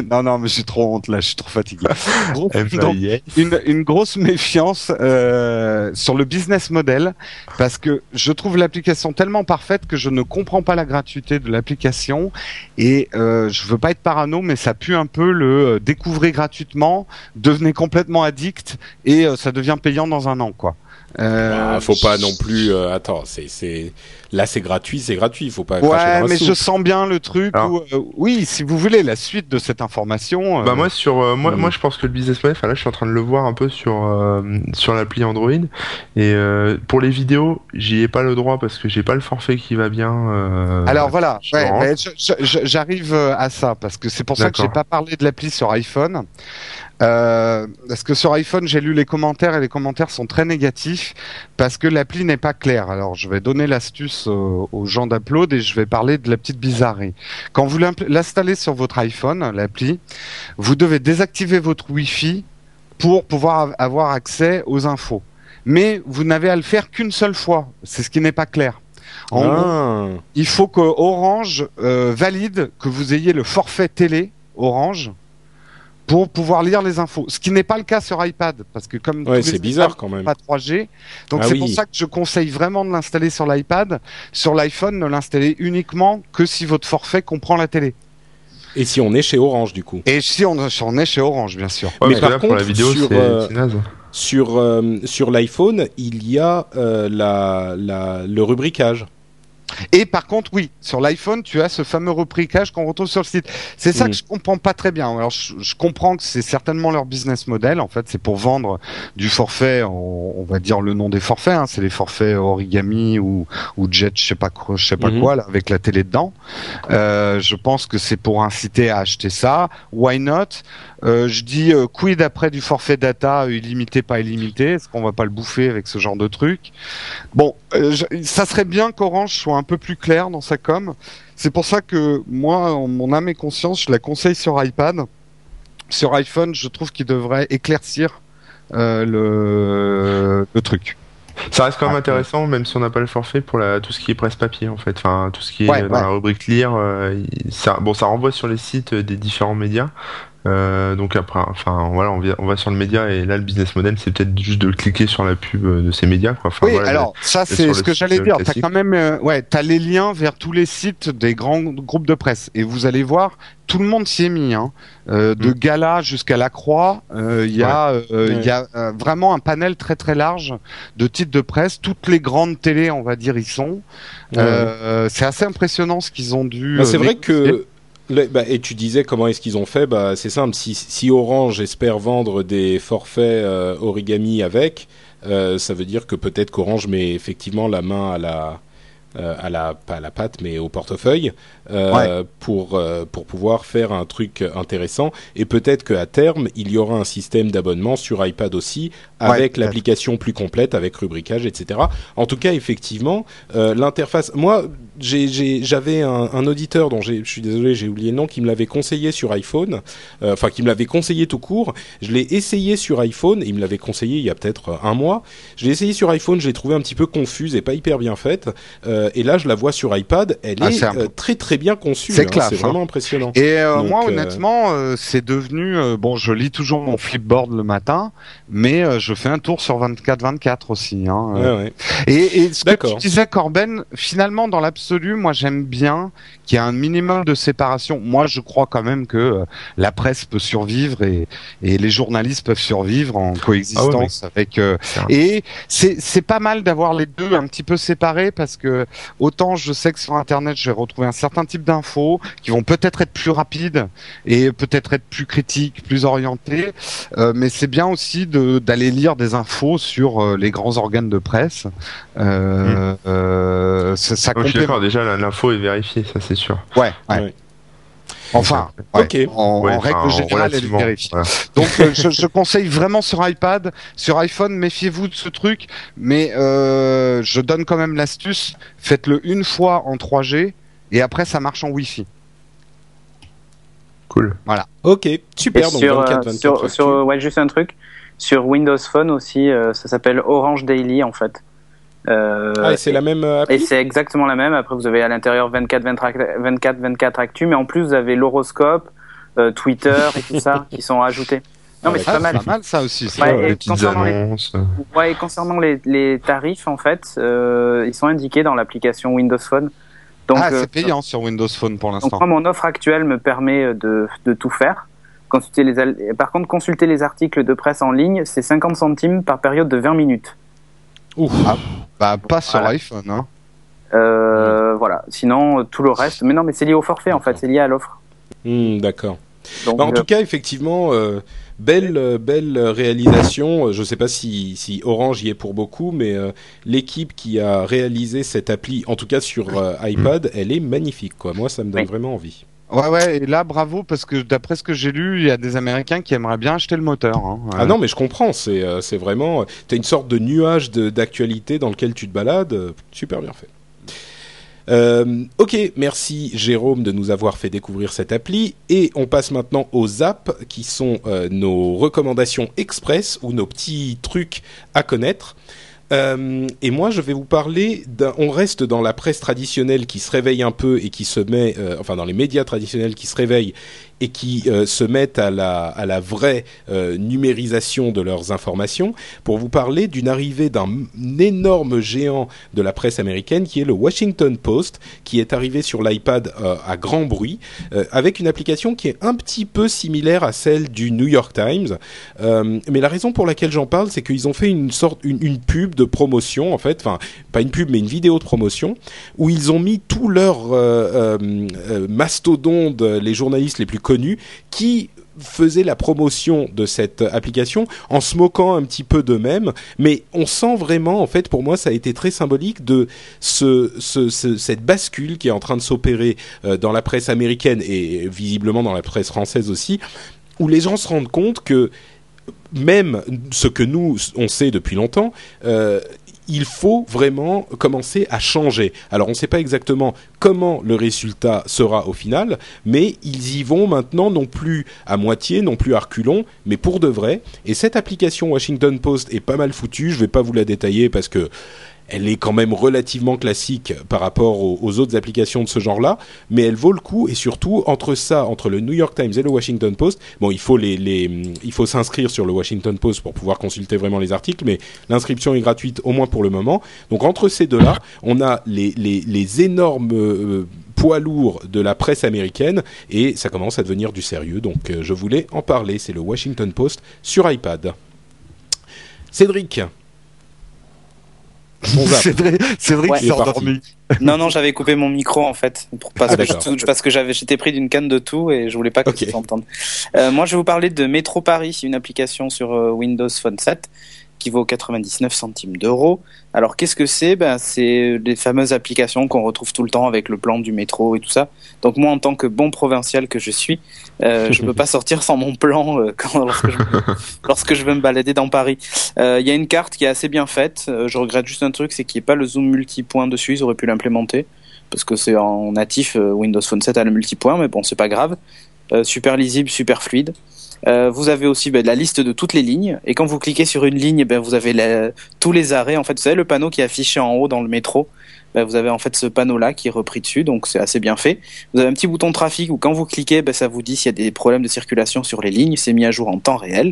Non, non, mais j'ai trop honte là, je suis trop fatigué. Gros- donc, MIA. une, une grosse méfiance euh, sur le business model parce que je trouve l'application tellement parfaite que je ne comprends pas la gratuité de l'application et euh, je veux pas être parano mais ça pue un peu le euh, découvrez gratuitement, devenez complètement addict et euh, ça devient payant dans un an quoi. Euh, Ah, faut pas non plus. euh, attends, c'est c'est là c'est gratuit, c'est gratuit. Faut pas. Ouais, mais soupe. je sens bien le truc où, euh, oui, si vous voulez la suite de cette information. euh, Bah moi sur euh, moi Mm. moi je pense que le business model enfin là je suis en train de le voir un peu sur euh, sur l'appli Android et euh, pour les vidéos j'y ai pas le droit parce que j'ai pas le forfait qui va bien euh, Alors voilà, ouais, j'arrive à ça parce que c'est pour ça que j'ai pas parlé de l'appli sur iPhone. Euh, parce que sur iPhone, j'ai lu les commentaires et les commentaires sont très négatifs parce que l'appli n'est pas claire. Alors, je vais donner l'astuce euh, aux gens d'Upload et je vais parler de la petite bizarrerie. Quand vous l'installez sur votre iPhone, l'appli, vous devez désactiver votre Wi-Fi pour pouvoir av- avoir accès aux infos. Mais vous n'avez à le faire qu'une seule fois. C'est ce qui n'est pas clair. En gros, Ah. il faut que Orange euh, valide que vous ayez le forfait télé Orange pour pouvoir lire les infos. Ce qui n'est pas le cas sur iPad, parce que comme Ouais, tous les c'est bizarre quand même. pas 3G, donc Ah c'est oui. pour ça que je conseille vraiment de l'installer sur l'iPad. Sur l'iPhone, ne l'installer uniquement que si votre forfait comprend la télé. Et si on est chez Orange du coup. Et si on, si on est chez Orange, bien sûr. Ouais, mais par là, pour la contre, vidéo sur, c'est euh. Sur euh, sur l'iPhone, il y a euh, la, la le rubricage. Et par contre, oui, sur l'iPhone, tu as ce fameux repricage qu'on retrouve sur le site. C'est ça Mm. que je comprends pas très bien. Alors, je, je comprends que c'est certainement leur business model. En fait, c'est pour vendre du forfait. On, on va dire le nom des forfaits. Hein, c'est les forfaits origami ou, ou jet, je sais pas quoi, je sais pas Mhm. quoi, là, avec la télé dedans. Euh, je pense que c'est pour inciter à acheter ça. Why not? Euh, Je dis euh, quid après du forfait data illimité, pas illimité? Est-ce qu'on va pas le bouffer avec ce genre de truc? Bon, euh, je- ça serait bien qu'Orange soit un peu plus clair dans sa com. C'est pour ça que moi, en mon âme et conscience, je la conseille sur iPad. Sur iPhone, je trouve qu'il devrait éclaircir le, le truc. Ça reste quand même Ah, intéressant, même si on n'a pas le forfait pour la, tout ce qui est presse papier en fait. Enfin, tout ce qui est Ouais, dans ouais. la rubrique lire. euh, ça, bon, ça renvoie sur les sites des différents médias. Euh, donc après, enfin voilà, on, vient- on va sur le média et là le business model c'est peut-être juste de cliquer sur la pub euh, de ces médias quoi. Enfin, oui, voilà, alors ça c'est ce que j'allais euh, dire. T'as quand même, euh, ouais, t'as les liens vers tous les sites des grands groupes de presse et vous allez voir, tout le monde s'y est mis. Hein. Euh, de Mm. Gala jusqu'à La Croix, euh, il y a, euh, il Ouais. y a euh, vraiment un panel très très large de titres de presse. Toutes les grandes télés, on va dire, y sont. Euh, c'est assez impressionnant ce qu'ils ont dû. Bah, c'est euh, vrai que le- bah, et tu disais comment est-ce qu'ils ont fait? Bah c'est simple. Si si Orange espère vendre des forfaits euh, origami avec euh, ça veut dire que peut-être qu'Orange met effectivement la main à la euh, à la pas à la patte mais au portefeuille euh, pour euh, pour pouvoir faire un truc intéressant. Et peut-être qu'à terme il y aura un système d'abonnement sur iPad aussi avec l'application plus complète avec rubricage etc en tout cas effectivement l'interface moi j'avais un, un auditeur dont je suis désolé j'ai oublié le nom qui me l'avait conseillé sur iPhone euh, enfin qui me l'avait conseillé tout court je l'ai essayé sur iPhone il me l'avait conseillé il y a peut-être un mois je l'ai essayé sur iPhone je l'ai trouvé un petit peu confuse et pas hyper bien faite euh, et là je la vois sur iPad, elle Ah, est, euh, très très bien conçue. C'est hein, classe, c'est hein. vraiment impressionnant. Et Donc, moi, honnêtement, c'est devenu bon. Je lis toujours mon flipboard le matin, mais je fais un tour sur 24-24 aussi. Hein. Ouais, ouais. Et, et ce que tu disais, Corben, finalement, dans l'absolu, moi, j'aime bien qu'il y ait un minimum de séparation. Moi, je crois quand même que euh, la presse peut survivre et, et les journalistes peuvent survivre en coexistence avec. euh, et c'est pas mal d'avoir les deux un petit peu séparés parce que autant je sais que sur Internet, je vais retrouver un certain type d'infos qui vont peut-être être plus rapides et peut-être être plus critiques, plus orientés, euh, mais c'est bien aussi de d'aller lire des infos sur euh, les grands organes de presse. Euh, euh, ça, ça complémente- d'accord, déjà l'info est vérifiée, ça c'est sûr. Ouais, ouais. Ouais. Enfin, ouais, Ok. en, Ouais, en enfin, règle générale, elle est vérifiée. voilà. Donc euh, je, je conseille vraiment sur iPad, sur iPhone, méfiez-vous de ce truc, mais euh, je donne quand même l'astuce, faites-le une fois en 3G et après ça marche en Wi-Fi. Cool. Ok, Et super. Donc sur, 24, euh, 24 sur, actu. sur- ouais, juste un truc. Sur Windows Phone aussi, euh, ça s'appelle Orange Daily en fait. Euh, Ah, et c'est la même euh, et appli c'est exactement la même. Après, vous avez à l'intérieur 24, 24, 24, 24 actu, mais en plus, vous avez l'horoscope, euh, Twitter et tout ça qui sont ajoutés. Non, mais c'est pas mal. pas mal ça aussi. ça. Ouais, et les petites concernant les- annonces. Ouais, et concernant les, les tarifs, en fait, euh, ils sont indiqués dans l'application Windows Phone. Donc, ah, euh, c'est payant sur Windows Phone pour donc l'instant. moi, mon offre actuelle me permet euh, de, de tout faire. Consulter les, al- par contre, consulter les articles de presse en ligne, c'est 50 centimes par période de 20 minutes. Ouf. Ah. Bah pas sur Voilà. iPhone. Hein. Euh, Voilà. Sinon, euh, tout le reste. Mais non, mais c'est lié au forfait, en fait. C'est lié à l'offre. Hmm, D'accord. Bah, en euh, tout cas, effectivement, euh, belle, belle réalisation. Je ne sais pas si, si Orange y est pour beaucoup, mais euh, l'équipe qui a réalisé cette appli, en tout cas sur euh, iPad, elle est magnifique. Quoi. Moi, ça me donne Oui. vraiment envie. Ouais ouais. Et là bravo parce que d'après ce que j'ai lu, il y a des Américains qui aimeraient bien acheter le moteur. Hein. Ah non, mais je comprends. C'est euh, vraiment. Tu as une sorte de nuage d'actualité dans lequel tu te balades. euh, Super bien fait. Euh, ok, merci Jérôme de nous avoir fait découvrir cette appli et on passe maintenant aux apps qui sont euh, nos recommandations express ou nos petits trucs à connaître. Euh, et moi, je vais vous parler d'un. On reste dans la presse traditionnelle qui se réveille un peu et qui se met, euh, enfin dans les médias traditionnels qui se réveillent et qui euh, se mettent à la vraie euh, numérisation de leurs informations pour vous parler d'une arrivée d'un énorme géant de la presse américaine qui est le Washington Post qui est arrivé sur l'iPad euh, à grand bruit avec une application qui est un petit peu similaire à celle du New York Times. Mais la raison pour laquelle j'en parle, c'est qu'ils ont fait une sorte, une, pub de promotion en fait, enfin pas une pub mais une vidéo de promotion où ils ont mis tous leurs mastodontes, les journalistes les plus connus, qui faisaient la promotion de cette application en se moquant un petit peu d'eux-mêmes, mais on sent vraiment, en fait, pour moi, ça a été très symbolique de ce, ce, ce- cette bascule qui est en train de s'opérer euh, dans la presse américaine et visiblement dans la presse française aussi, où les gens se rendent compte que même ce que nous on sait depuis longtemps, euh, il faut vraiment commencer à changer. Alors on ne sait pas exactement comment le résultat sera au final, mais ils y vont maintenant non plus à moitié, non plus à reculons, mais pour de vrai. Et cette application Washington Post est pas mal foutue. Je vais pas vous la détailler parce que elle est quand même relativement classique par rapport aux, autres applications de ce genre-là, mais elle vaut le coup et surtout entre ça, entre le New York Times et le Washington Post, bon, il faut s'inscrire sur le Washington Post pour pouvoir consulter vraiment les articles, mais l'inscription est gratuite au moins pour le moment. Donc entre ces deux-là, on a les énormes euh, poids lourds de la presse américaine et ça commence à devenir du sérieux. Donc euh, je voulais en parler. C'est le Washington Post sur iPad. Cédric. C'est vrai, c'est vrai Ouais. qu'il Il est s'est endormi. Non, non, j'avais coupé mon micro en fait, pour parce Ah, que, je- parce que j'avais, j'étais pris d'une canne de tout et je voulais pas que Ok. ça s'entende. Euh, moi, je vais vous parler de Metro Paris, une application sur euh, Windows Phone 7 qui vaut 99 centimes d'euros. Alors, qu'est-ce que c'est? Ben, c'est des fameuses applications qu'on retrouve tout le temps avec le plan du métro et tout ça. Donc, moi, en tant que bon provincial que je suis, euh, je peux pas sortir sans mon plan euh, quand, lorsque, je, lorsque je veux me balader dans Paris. Euh, Il y a une carte qui est assez bien faite. Euh, je regrette juste un truc, c'est qu'il n'y ait pas le zoom multipoint dessus. Ils auraient pu l'implémenter parce que c'est en natif euh, Windows Phone 7 a le multipoint, mais bon, c'est pas grave. Euh, super lisible, super fluide. Euh, vous avez aussi ben, la liste de toutes les lignes, et quand vous cliquez sur une ligne, ben, vous avez tous les arrêts. En fait, vous savez le panneau qui est affiché en haut dans le métro, bah, vous avez en fait ce panneau-là qui est repris dessus, donc c'est assez bien fait. Vous avez un petit bouton trafic où quand vous cliquez, ça vous dit s'il y a des problèmes de circulation sur les lignes, c'est mis à jour en temps réel.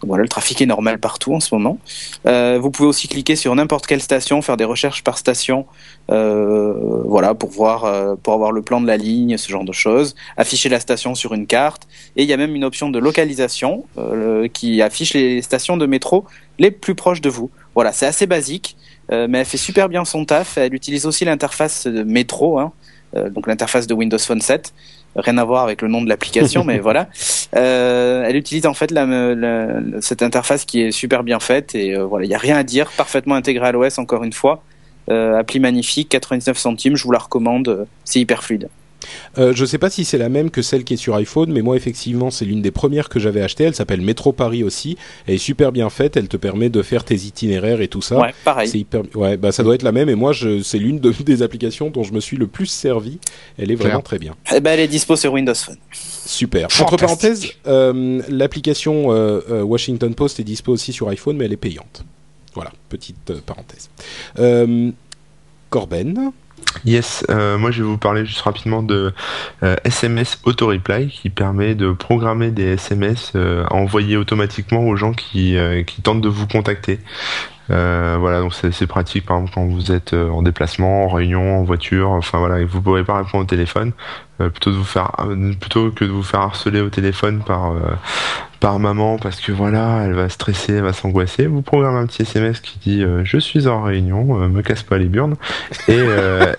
Donc voilà, le trafic est normal partout en ce moment. Euh, vous pouvez aussi cliquer sur n'importe quelle station, faire des recherches par station, voilà, pour voir, euh, pour avoir le plan de la ligne, ce genre de choses. Afficher la station sur une carte, et il y a même une option de localisation euh, qui affiche les stations de métro les plus proches de vous. Voilà, c'est assez basique. Euh, mais elle fait super bien son taf. Elle utilise aussi l'interface de métro, hein, euh, donc l'interface de Windows Phone 7. Rien à voir avec le nom de l'application, mais voilà. Euh, elle utilise en fait la, la, cette interface qui est super bien faite et euh, voilà, il y a rien à dire, parfaitement intégré à l'OS encore une fois. Appli magnifique, 99 centimes, je vous la recommande, c'est hyper fluide. Euh, je ne sais pas si c'est la même que celle qui est sur iPhone, mais moi effectivement c'est l'une des premières que j'avais achetées. Elle s'appelle Metro Paris aussi. Elle est super bien faite. Elle te permet de faire tes itinéraires et tout ça. Ouais, pareil. C'est hyper. Ouais, bah ça doit être la même. Et moi, je... c'est l'une de... des applications dont je me suis le plus servi. Elle est vraiment très bien. Eh ben, elle est dispo sur Windows Phone. Super. Entre parenthèses, euh, l'application euh, euh, Washington Post est dispo aussi sur iPhone, mais elle est payante. Voilà, petite euh, parenthèse. Corben. Yes, euh, moi je vais vous parler juste rapidement de euh, SMS Auto Reply qui permet de programmer des SMS euh, à envoyer automatiquement aux gens qui, euh, tentent de vous contacter. Euh, voilà, donc c'est pratique par exemple quand vous êtes euh, en déplacement, en réunion, en voiture, enfin voilà, et vous pourrez pas répondre au téléphone, euh, plutôt de vous faire, euh, plutôt que de vous faire harceler au téléphone par euh, par maman parce que voilà, elle va stresser, elle va s'angoisser. Vous programmez un petit SMS qui dit je suis en réunion, me casse pas les burnes, et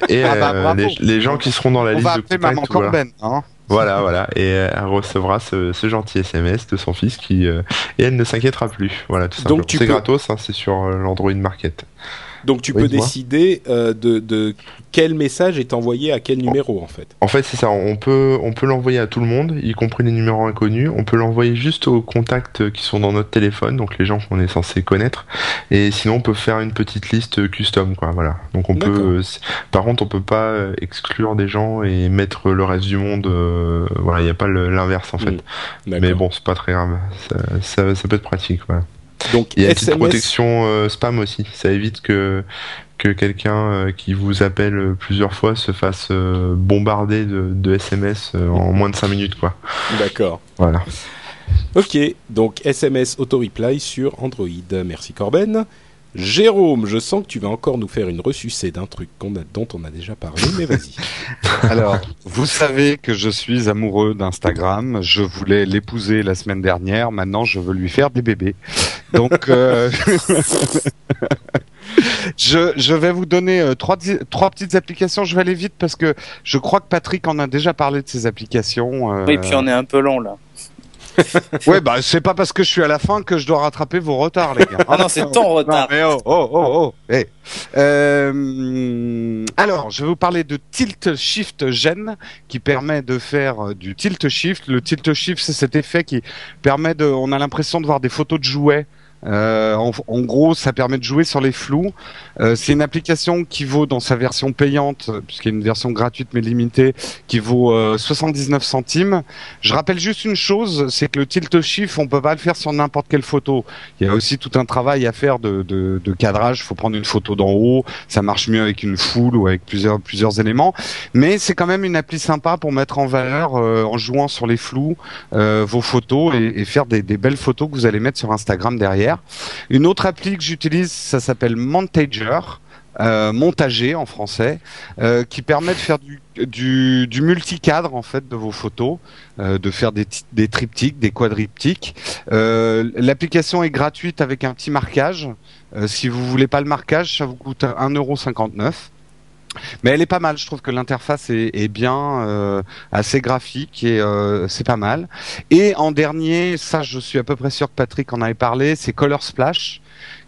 et ah bah, les, les, gens qui seront dans la On liste va de appeler contacts, maman voilà. Corben, hein Voilà, voilà, et elle recevra ce, ce, gentil SMS de son fils qui euh, et elle ne s'inquiétera plus. Voilà, tout simplement. C'est peux... gratos, hein, c'est sur euh, l'Android Market. Donc tu oui, peux décider euh, de, de, quel message est envoyé à quel numéro en fait. En fait c'est ça, on peut on peut l'envoyer à tout le monde, y compris les numéros inconnus. On peut l'envoyer juste aux contacts qui sont dans notre téléphone, donc les gens qu'on est censé connaître. Et sinon on peut faire une petite liste custom quoi. Voilà. Donc on peut. Euh, par contre on peut pas exclure des gens et mettre le reste du monde. Euh, voilà, il n'y a pas l'inverse en fait. Mmh. Mais bon c'est pas très grave. Ça, ça, ça peut être pratique. Voilà. Donc, il y a SMS... une protection euh, spam aussi. Ça évite que que quelqu'un euh, qui vous appelle plusieurs fois se fasse euh, bombarder de, de SMS euh, en moins de 5 minutes, quoi. D'accord. Voilà. Ok, donc SMS auto-reply sur Android. Merci Corben. Jérôme, je sens que tu vas encore nous faire une ressucée d'un truc qu'on a, dont on a déjà parlé, mais vas-y. Alors, vous savez que je suis amoureux d'Instagram. Je voulais l'épouser la semaine dernière. Maintenant, je veux lui faire des bébés. Donc, euh... je, je, vais vous donner euh, trois, trois petites applications. Je vais aller vite parce que je crois que Patrick en a déjà parlé de ces applications. Euh... Oui, puis on est un peu long là. ouais, bah c'est pas parce que je suis à la fin que je dois rattraper vos retards, les gars. ah non, c'est ton retard. Non, mais oh, oh, oh, oh. Hey. Euh, alors, je vais vous parler de Tilt Shift Gen, qui permet de faire du Tilt Shift. Le Tilt Shift, c'est cet effet qui permet de, on a l'impression de voir des photos de jouets euh, en, gros, ça permet de jouer sur les flous. Euh, c'est une application qui vaut dans sa version payante, puisqu'il y a une version gratuite mais limitée, qui vaut euh, 79 centimes. Je rappelle juste une chose, c'est que le tilt shift, on peut pas le faire sur n'importe quelle photo. Il y a aussi tout un travail à faire de, cadrage. Il faut prendre une photo d'en haut, ça marche mieux avec une foule ou avec plusieurs éléments. Mais c'est quand même une appli sympa pour mettre en valeur, euh, en jouant sur les flous, euh, vos photos et, faire des belles photos que vous allez mettre sur Instagram derrière. Une autre appli que j'utilise, ça s'appelle Montager. Euh, montager en français, euh, qui permet de faire du, multicadre en fait de vos photos, euh, de faire des, des triptyques, des quadriptyques. L'application est gratuite avec un petit marquage. Si vous voulez pas le marquage, ça vous coûte 1,59€. Mais elle est pas mal, je trouve que l'interface est, bien, euh, assez graphique et euh, c'est pas mal. Et en dernier, ça je suis à peu près sûr que Patrick en avait parlé, c'est Color Splash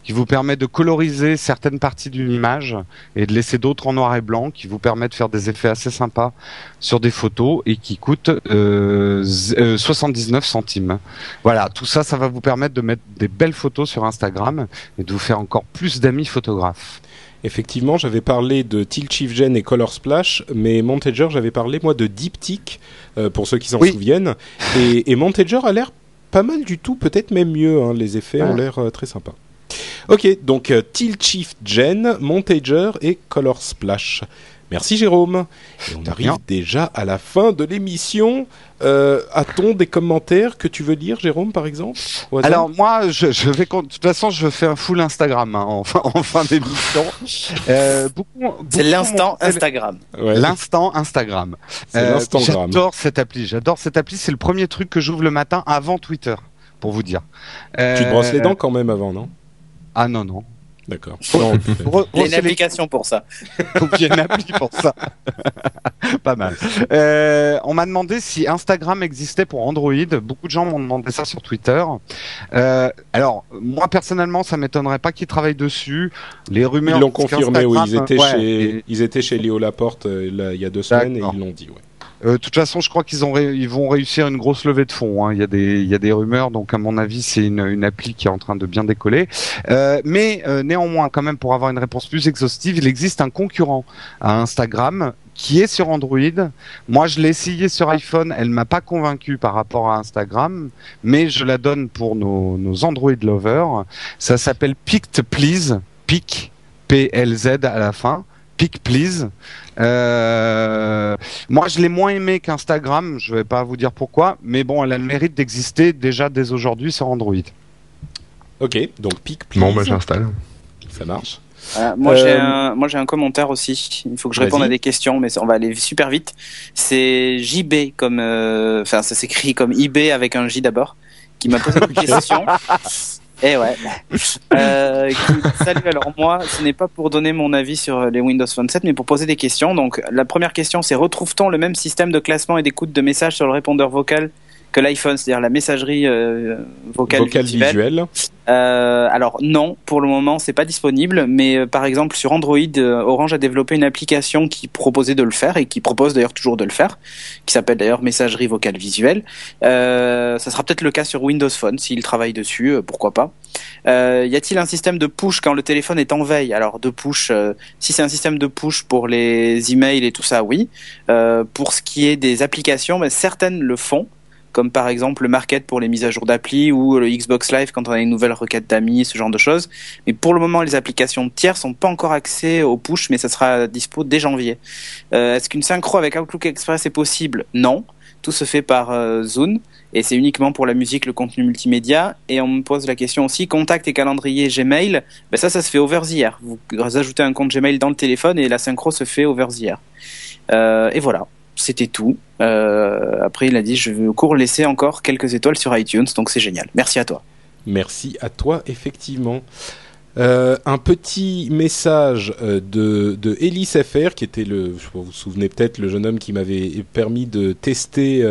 qui vous permet de coloriser certaines parties d'une image et de laisser d'autres en noir et blanc, qui vous permet de faire des effets assez sympas sur des photos et qui coûte euh, 79 centimes. Voilà, tout ça, ça va vous permettre de mettre des belles photos sur Instagram et de vous faire encore plus d'amis photographes. Effectivement, j'avais parlé de Tilt Shift Gen et Color Splash, mais Montager, j'avais parlé moi de Diptyque, euh, pour ceux qui s'en oui. souviennent. Et, et Montager a l'air pas mal du tout, peut-être même mieux. Hein, les effets ouais. ont l'air euh, très sympas. Ok, donc euh, Shift Gen, Montager et Color Splash. Merci Jérôme. Et on arrive rien. déjà à la fin de l'émission. Euh, A-t-on des commentaires que tu veux lire, Jérôme, par exemple Alors moi, je, je vais de toute façon, je fais un full Instagram hein, en, fin- en fin d'émission. Euh, C'est l'instant Instagram. Ouais, L'instant Instagram. c'est Euh, l'Instagram. J'adore cette appli. J'adore cette appli. C'est le premier truc que j'ouvre le matin avant Twitter, pour vous dire. Tu te brosses les dents quand même avant, non? Ah non non. D'accord. Il y a une application pour ça. Il y a une appli pour ça. Pas mal. Euh, on m'a demandé si Instagram existait pour Android. Beaucoup de gens m'ont demandé ça sur Twitter. Euh, alors moi personnellement, ça m'étonnerait pas qu'ils travaillent dessus. Les rumeurs. ils l'ont confirmé, oui. Ils étaient, ouais, chez, et- ils étaient chez Léo Laporte euh, là, il y a deux semaines et ils l'ont dit, ouais. Euh, De toute façon, je crois qu'ils vont réussir une grosse levée de fonds. hein. Il y a des rumeurs, donc à mon avis, c'est une, appli qui est en train de bien décoller. Euh, mais euh, néanmoins, quand même, pour avoir une réponse plus exhaustive, il existe un concurrent à Instagram qui est sur Android. Moi, je l'ai essayé sur iPhone, elle m'a pas convaincu par rapport à Instagram, mais je la donne pour nos, Android lovers. Ça s'appelle Pict Please, Pic P L Z à la fin. Pic Please. Euh, moi, je l'ai moins aimé qu'Instagram. Je vais pas vous dire pourquoi, mais bon, elle a le mérite d'exister déjà dès aujourd'hui sur Android. Ok, donc pic, please. Bon, bah j'installe. Ça marche. Voilà. Moi, Euh, j'ai un, moi, j'ai un commentaire aussi. Il faut que je réponde à des questions, mais on va aller super vite. C'est JB comme, euh, enfin, ça s'écrit comme IB avec un J d'abord, qui m'a posé une question. Eh ouais. Euh, salut. Alors moi, ce n'est pas pour donner mon avis sur les Windows Phone 7, mais pour poser des questions. Donc la première question, c'est retrouve-t-on le même système de classement et d'écoute de messages sur le répondeur vocal que l'iPhone, c'est-à-dire la messagerie euh, vocale, Vocal visuelle visuel. euh, alors non, pour le moment c'est pas disponible, mais euh, par exemple sur Android, Orange a développé une application qui proposait de le faire et qui propose d'ailleurs toujours de le faire, qui s'appelle d'ailleurs messagerie vocale visuelle. Ça sera peut-être le cas sur Windows Phone s'il travaille dessus, pourquoi pas. Y a-t-il un système de push quand le téléphone est en veille? Alors de push, si c'est un système de push pour les emails et tout ça, oui. Pour ce qui est des applications, ben, certaines le font comme par exemple le market pour les mises à jour d'appli ou le Xbox Live quand on a une nouvelle requête d'amis, ce genre de choses. Mais pour le moment, les applications tiers sont pas encore accès au push, mais ça sera dispo dès janvier. Euh, Est-ce qu'une synchro avec Outlook Express est possible? Non. Tout se fait par euh, Zune et c'est uniquement pour la musique, le contenu multimédia. Et on me pose la question aussi, contact et calendrier Gmail, ben ça, ça se fait over the. Vous ajoutez un compte Gmail dans le téléphone et la synchro se fait over the. Euh, et voilà, c'était tout. Euh, après, il a dit, je veux cours laisser encore quelques étoiles sur iTunes, donc c'est génial. Merci à toi. Merci à toi, effectivement. Euh, un petit message euh, de, de Elise FR, qui était le, vous vous souvenez peut-être, le jeune homme qui m'avait permis de tester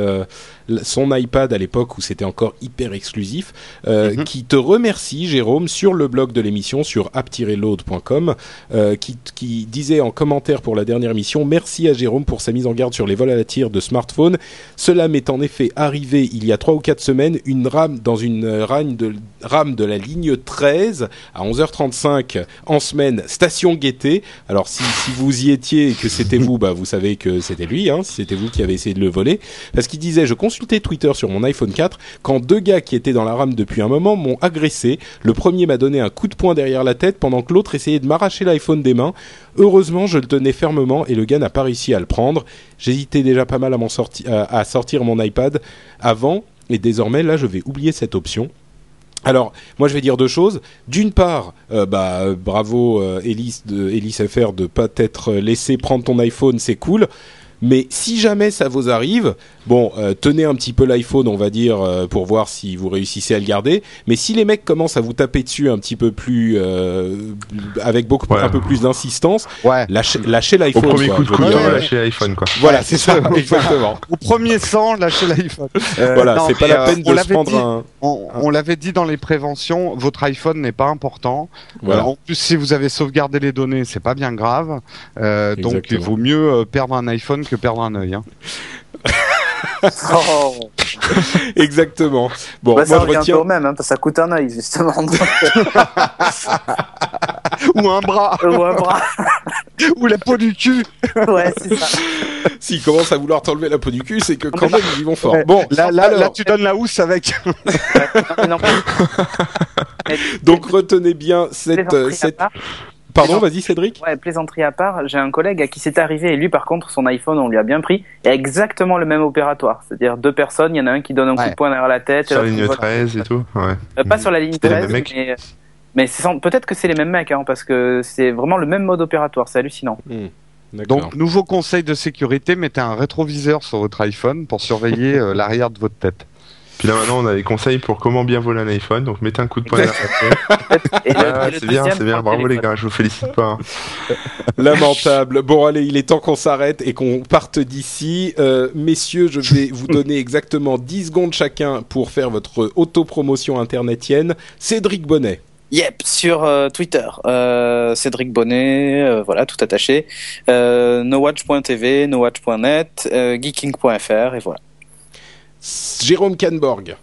son iPad à l'époque où c'était encore hyper exclusif, euh, Mhm. qui te remercie, Jérôme, sur le blog de l'émission, sur app-load.com, euh, qui, qui disait en commentaire pour la dernière émission, merci à Jérôme pour sa mise en garde sur les vols à la tire de smartphone. Cela m'est en effet arrivé il y a trois ou quatre semaines, une rame dans une rame de, rame de la ligne 13 à 11h35 en semaine, station Gaieté. Alors si, si vous y étiez et que c'était vous, bah vous savez que c'était lui, hein, si c'était vous qui avez essayé de le voler. Parce qu'il disait, je consultais Twitter sur mon iPhone 4 quand deux gars qui étaient dans la rame depuis un moment m'ont agressé. Le premier m'a donné un coup de poing derrière la tête pendant que l'autre essayait de m'arracher l'iPhone des mains. Heureusement, je le tenais fermement et le gars n'a pas réussi à le prendre. J'hésitais déjà pas mal à, sortir mon iPad avant et désormais là je vais oublier cette option. Alors, moi je vais dire deux choses. D'une part, euh, bah, bravo euh, de Elise FR de pas t'être laissé prendre ton iPhone, c'est cool. Mais si jamais ça vous arrive, bon, euh, tenez un petit peu l'iPhone, on va dire, euh, pour voir si vous réussissez à le garder. Mais si les mecs commencent à vous taper dessus un petit peu plus, euh, avec beaucoup, Ouais. un peu plus d'insistance, Ouais. lâchez, lâchez Au l'iPhone. premier quoi, coup de couteau, dire. ouais, lâcher l'iPhone, quoi. Voilà, c'est ça, exactement. Au premier sang, lâchez l'iPhone. Euh, Voilà, non, c'est pas la peine de se prendre dit- un. On, on l'avait dit dans les préventions, votre iPhone n'est pas important. Voilà. Euh, en plus, si vous avez sauvegardé les données, c'est pas bien grave. Euh, donc, il vaut mieux perdre un iPhone que perdre un œil. Hein. Oh. Exactement. Bon, Bah, ça moi je revient un peu retiens. au même, hein, parce que ça coûte un œil, justement. ou un bras, Ou un bras. ou la peau du cul. Ouais, c'est ça. S'ils commencent à vouloir t'enlever la peau du cul, c'est que quand même ils y vont fort. Ouais. Bon, Là, là, alors, là, tu donnes la housse avec. Non, mais non, Donc retenez bien cette... Pardon, vas-y Cédric. Ouais, plaisanterie à part, j'ai un collègue à qui c'est arrivé et lui par contre son iPhone on lui a bien pris et exactement le même opératoire, c'est-à-dire deux personnes, il y en a un qui donne un coup de poing derrière la tête, Sur la ligne vole. 13 et tout. Ouais. Euh, pas sur la ligne C'était les 13, mêmes mecs mais, mais peut-être que c'est les mêmes mecs hein, parce que c'est vraiment le même mode opératoire, c'est hallucinant. Hmm. Donc, nouveau conseil de sécurité, mettez un rétroviseur sur votre iPhone pour surveiller euh, l'arrière de votre tête. Puis là maintenant on a des conseils pour comment bien voler un iPhone. Donc mettez un coup de poing derrière la Ah, c'est bien, c'est bien. Bravo les gars, je vous félicite pas. hein. Lamentable. Bon, allez, il est temps qu'on s'arrête et qu'on parte d'ici. Euh, messieurs, je vais vous donner exactement 10 secondes chacun pour faire votre autopromotion internetienne. Cédric Bonnet. Yep, sur euh, Twitter, euh, Cédric Bonnet, euh, voilà, tout attaché, euh, nowatch.tv, nowatch.net, euh, geeking.fr et voilà. Jérôme Canborg.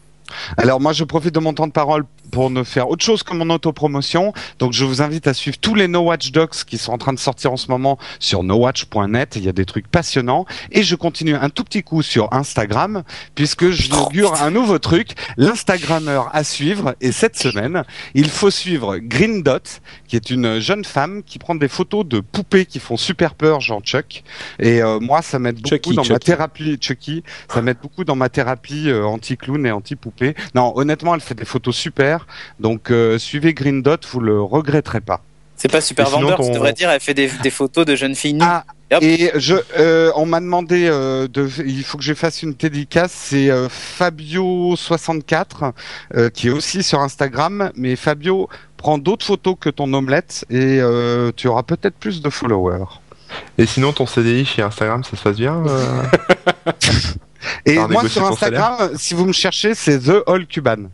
Alors moi je profite de mon temps de parole pour ne faire autre chose que mon autopromotion. Donc je vous invite à suivre tous les No Watch Docs qui sont en train de sortir en ce moment sur nowatch.net. Il y a des trucs passionnants. Et je continue un tout petit coup sur Instagram puisque j'inaugure un nouveau truc, l'Instagrammeur à suivre. Et cette semaine, il faut suivre Green Dot qui est une jeune femme qui prend des photos de poupées qui font super peur, genre Chuck. Et euh, moi ça m'aide beaucoup Chucky, dans ma thérapie, Chucky, ça m'aide beaucoup dans ma thérapie euh, anti-clown et anti-poupée. Non, honnêtement, elle fait des photos super. Donc, euh, suivez Green Dot, vous le regretterez pas. C'est pas super vendeur, ton- tu devrais dire, elle fait des, des photos de jeunes filles nues. Ah, et je, euh, on m'a demandé euh, de, il faut que je fasse une dédicace. C'est euh, Fabio64 euh, qui est aussi sur Instagram, mais Fabio prend d'autres photos que ton omelette et euh, tu auras peut-être plus de followers. Et sinon ton CDI chez Instagram, ça se passe bien euh? Et moi sur Instagram, si vous me cherchez, c'est The All Cuban.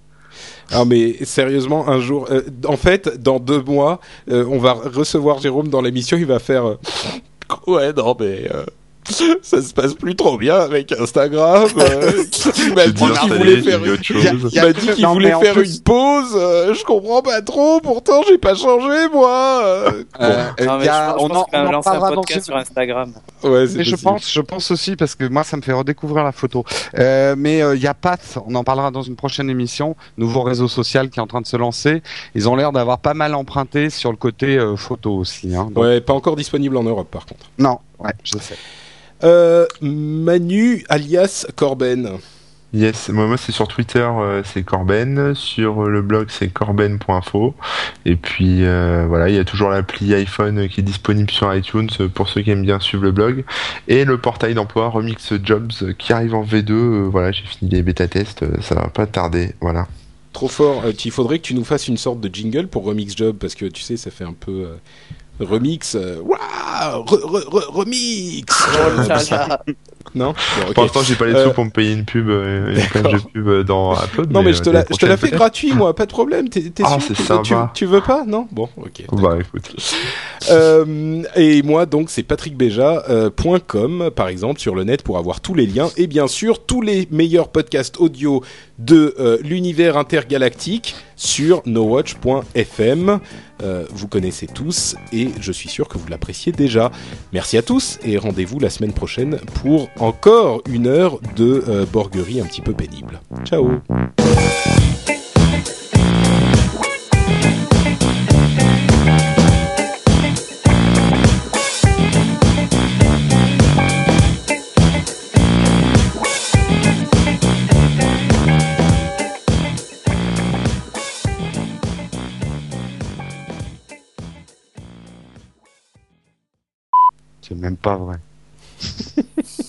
Ah mais sérieusement, un jour, euh, en fait, dans deux mois, euh, on va recevoir Jérôme dans l'émission, il va faire... euh, ouais, non mais... ça se passe plus trop bien avec Instagram. euh, il m'a dit qu'il voulait faire une... Il m'a dit qu'il voulait faire plus- pause. euh, je comprends pas trop. Pourtant, j'ai pas changé moi. euh. Non, mais il y a- je, pense- je on pense en- on un dans sur Instagram. Ouais, Mais je pense, je pense aussi parce que moi ça me fait redécouvrir la photo. Euh, mais il y a Pat, on en parlera dans une prochaine émission, nouveau réseau social qui est en train de se lancer. Ils ont l'air d'avoir pas mal emprunté sur le côté euh, photo aussi. Hein. Donc- Ouais, pas encore disponible en Europe par contre. Non, ouais, je sais. Euh, Manu alias Corben. Yes, moi, moi c'est sur Twitter, euh, c'est Corben, sur le blog c'est corben.info, et puis euh, voilà, il y a toujours l'appli iPhone qui est disponible sur iTunes pour ceux qui aiment bien suivre le blog, et le portail d'emploi Remix Jobs qui arrive en V2, euh, voilà, j'ai fini les bêta-tests, euh, ça va pas tarder, voilà. Trop fort. Il faudrait que tu nous fasses une sorte de jingle pour Remix Job parce que tu sais, ça fait un peu remix. euh, Waouh, re- re- re- remix. Euh, non. Bon. Pour l'instant j'ai pas les Euh, sous pour me payer une pub, euh, une page de pub dans Upload. Non mais je te la, l'année je te la prochaine, fais gratuit moi, pas de problème. T'es, t'es Ah, sûr tu, sympa. tu, tu veux pas? Non? Bon, ok. Bah écoute. Euh, et moi donc c'est patrickbeja.com par exemple sur le net pour avoir tous les liens et bien sûr tous les meilleurs podcasts audio de euh, l'univers intergalactique sur nowatch.fm. Euh, vous connaissez tous et je suis sûr que vous l'appréciez déjà. Merci à tous et rendez-vous la semaine prochaine pour encore une heure de euh, borguerie un petit peu pénible. Ciao C'est même pas vrai.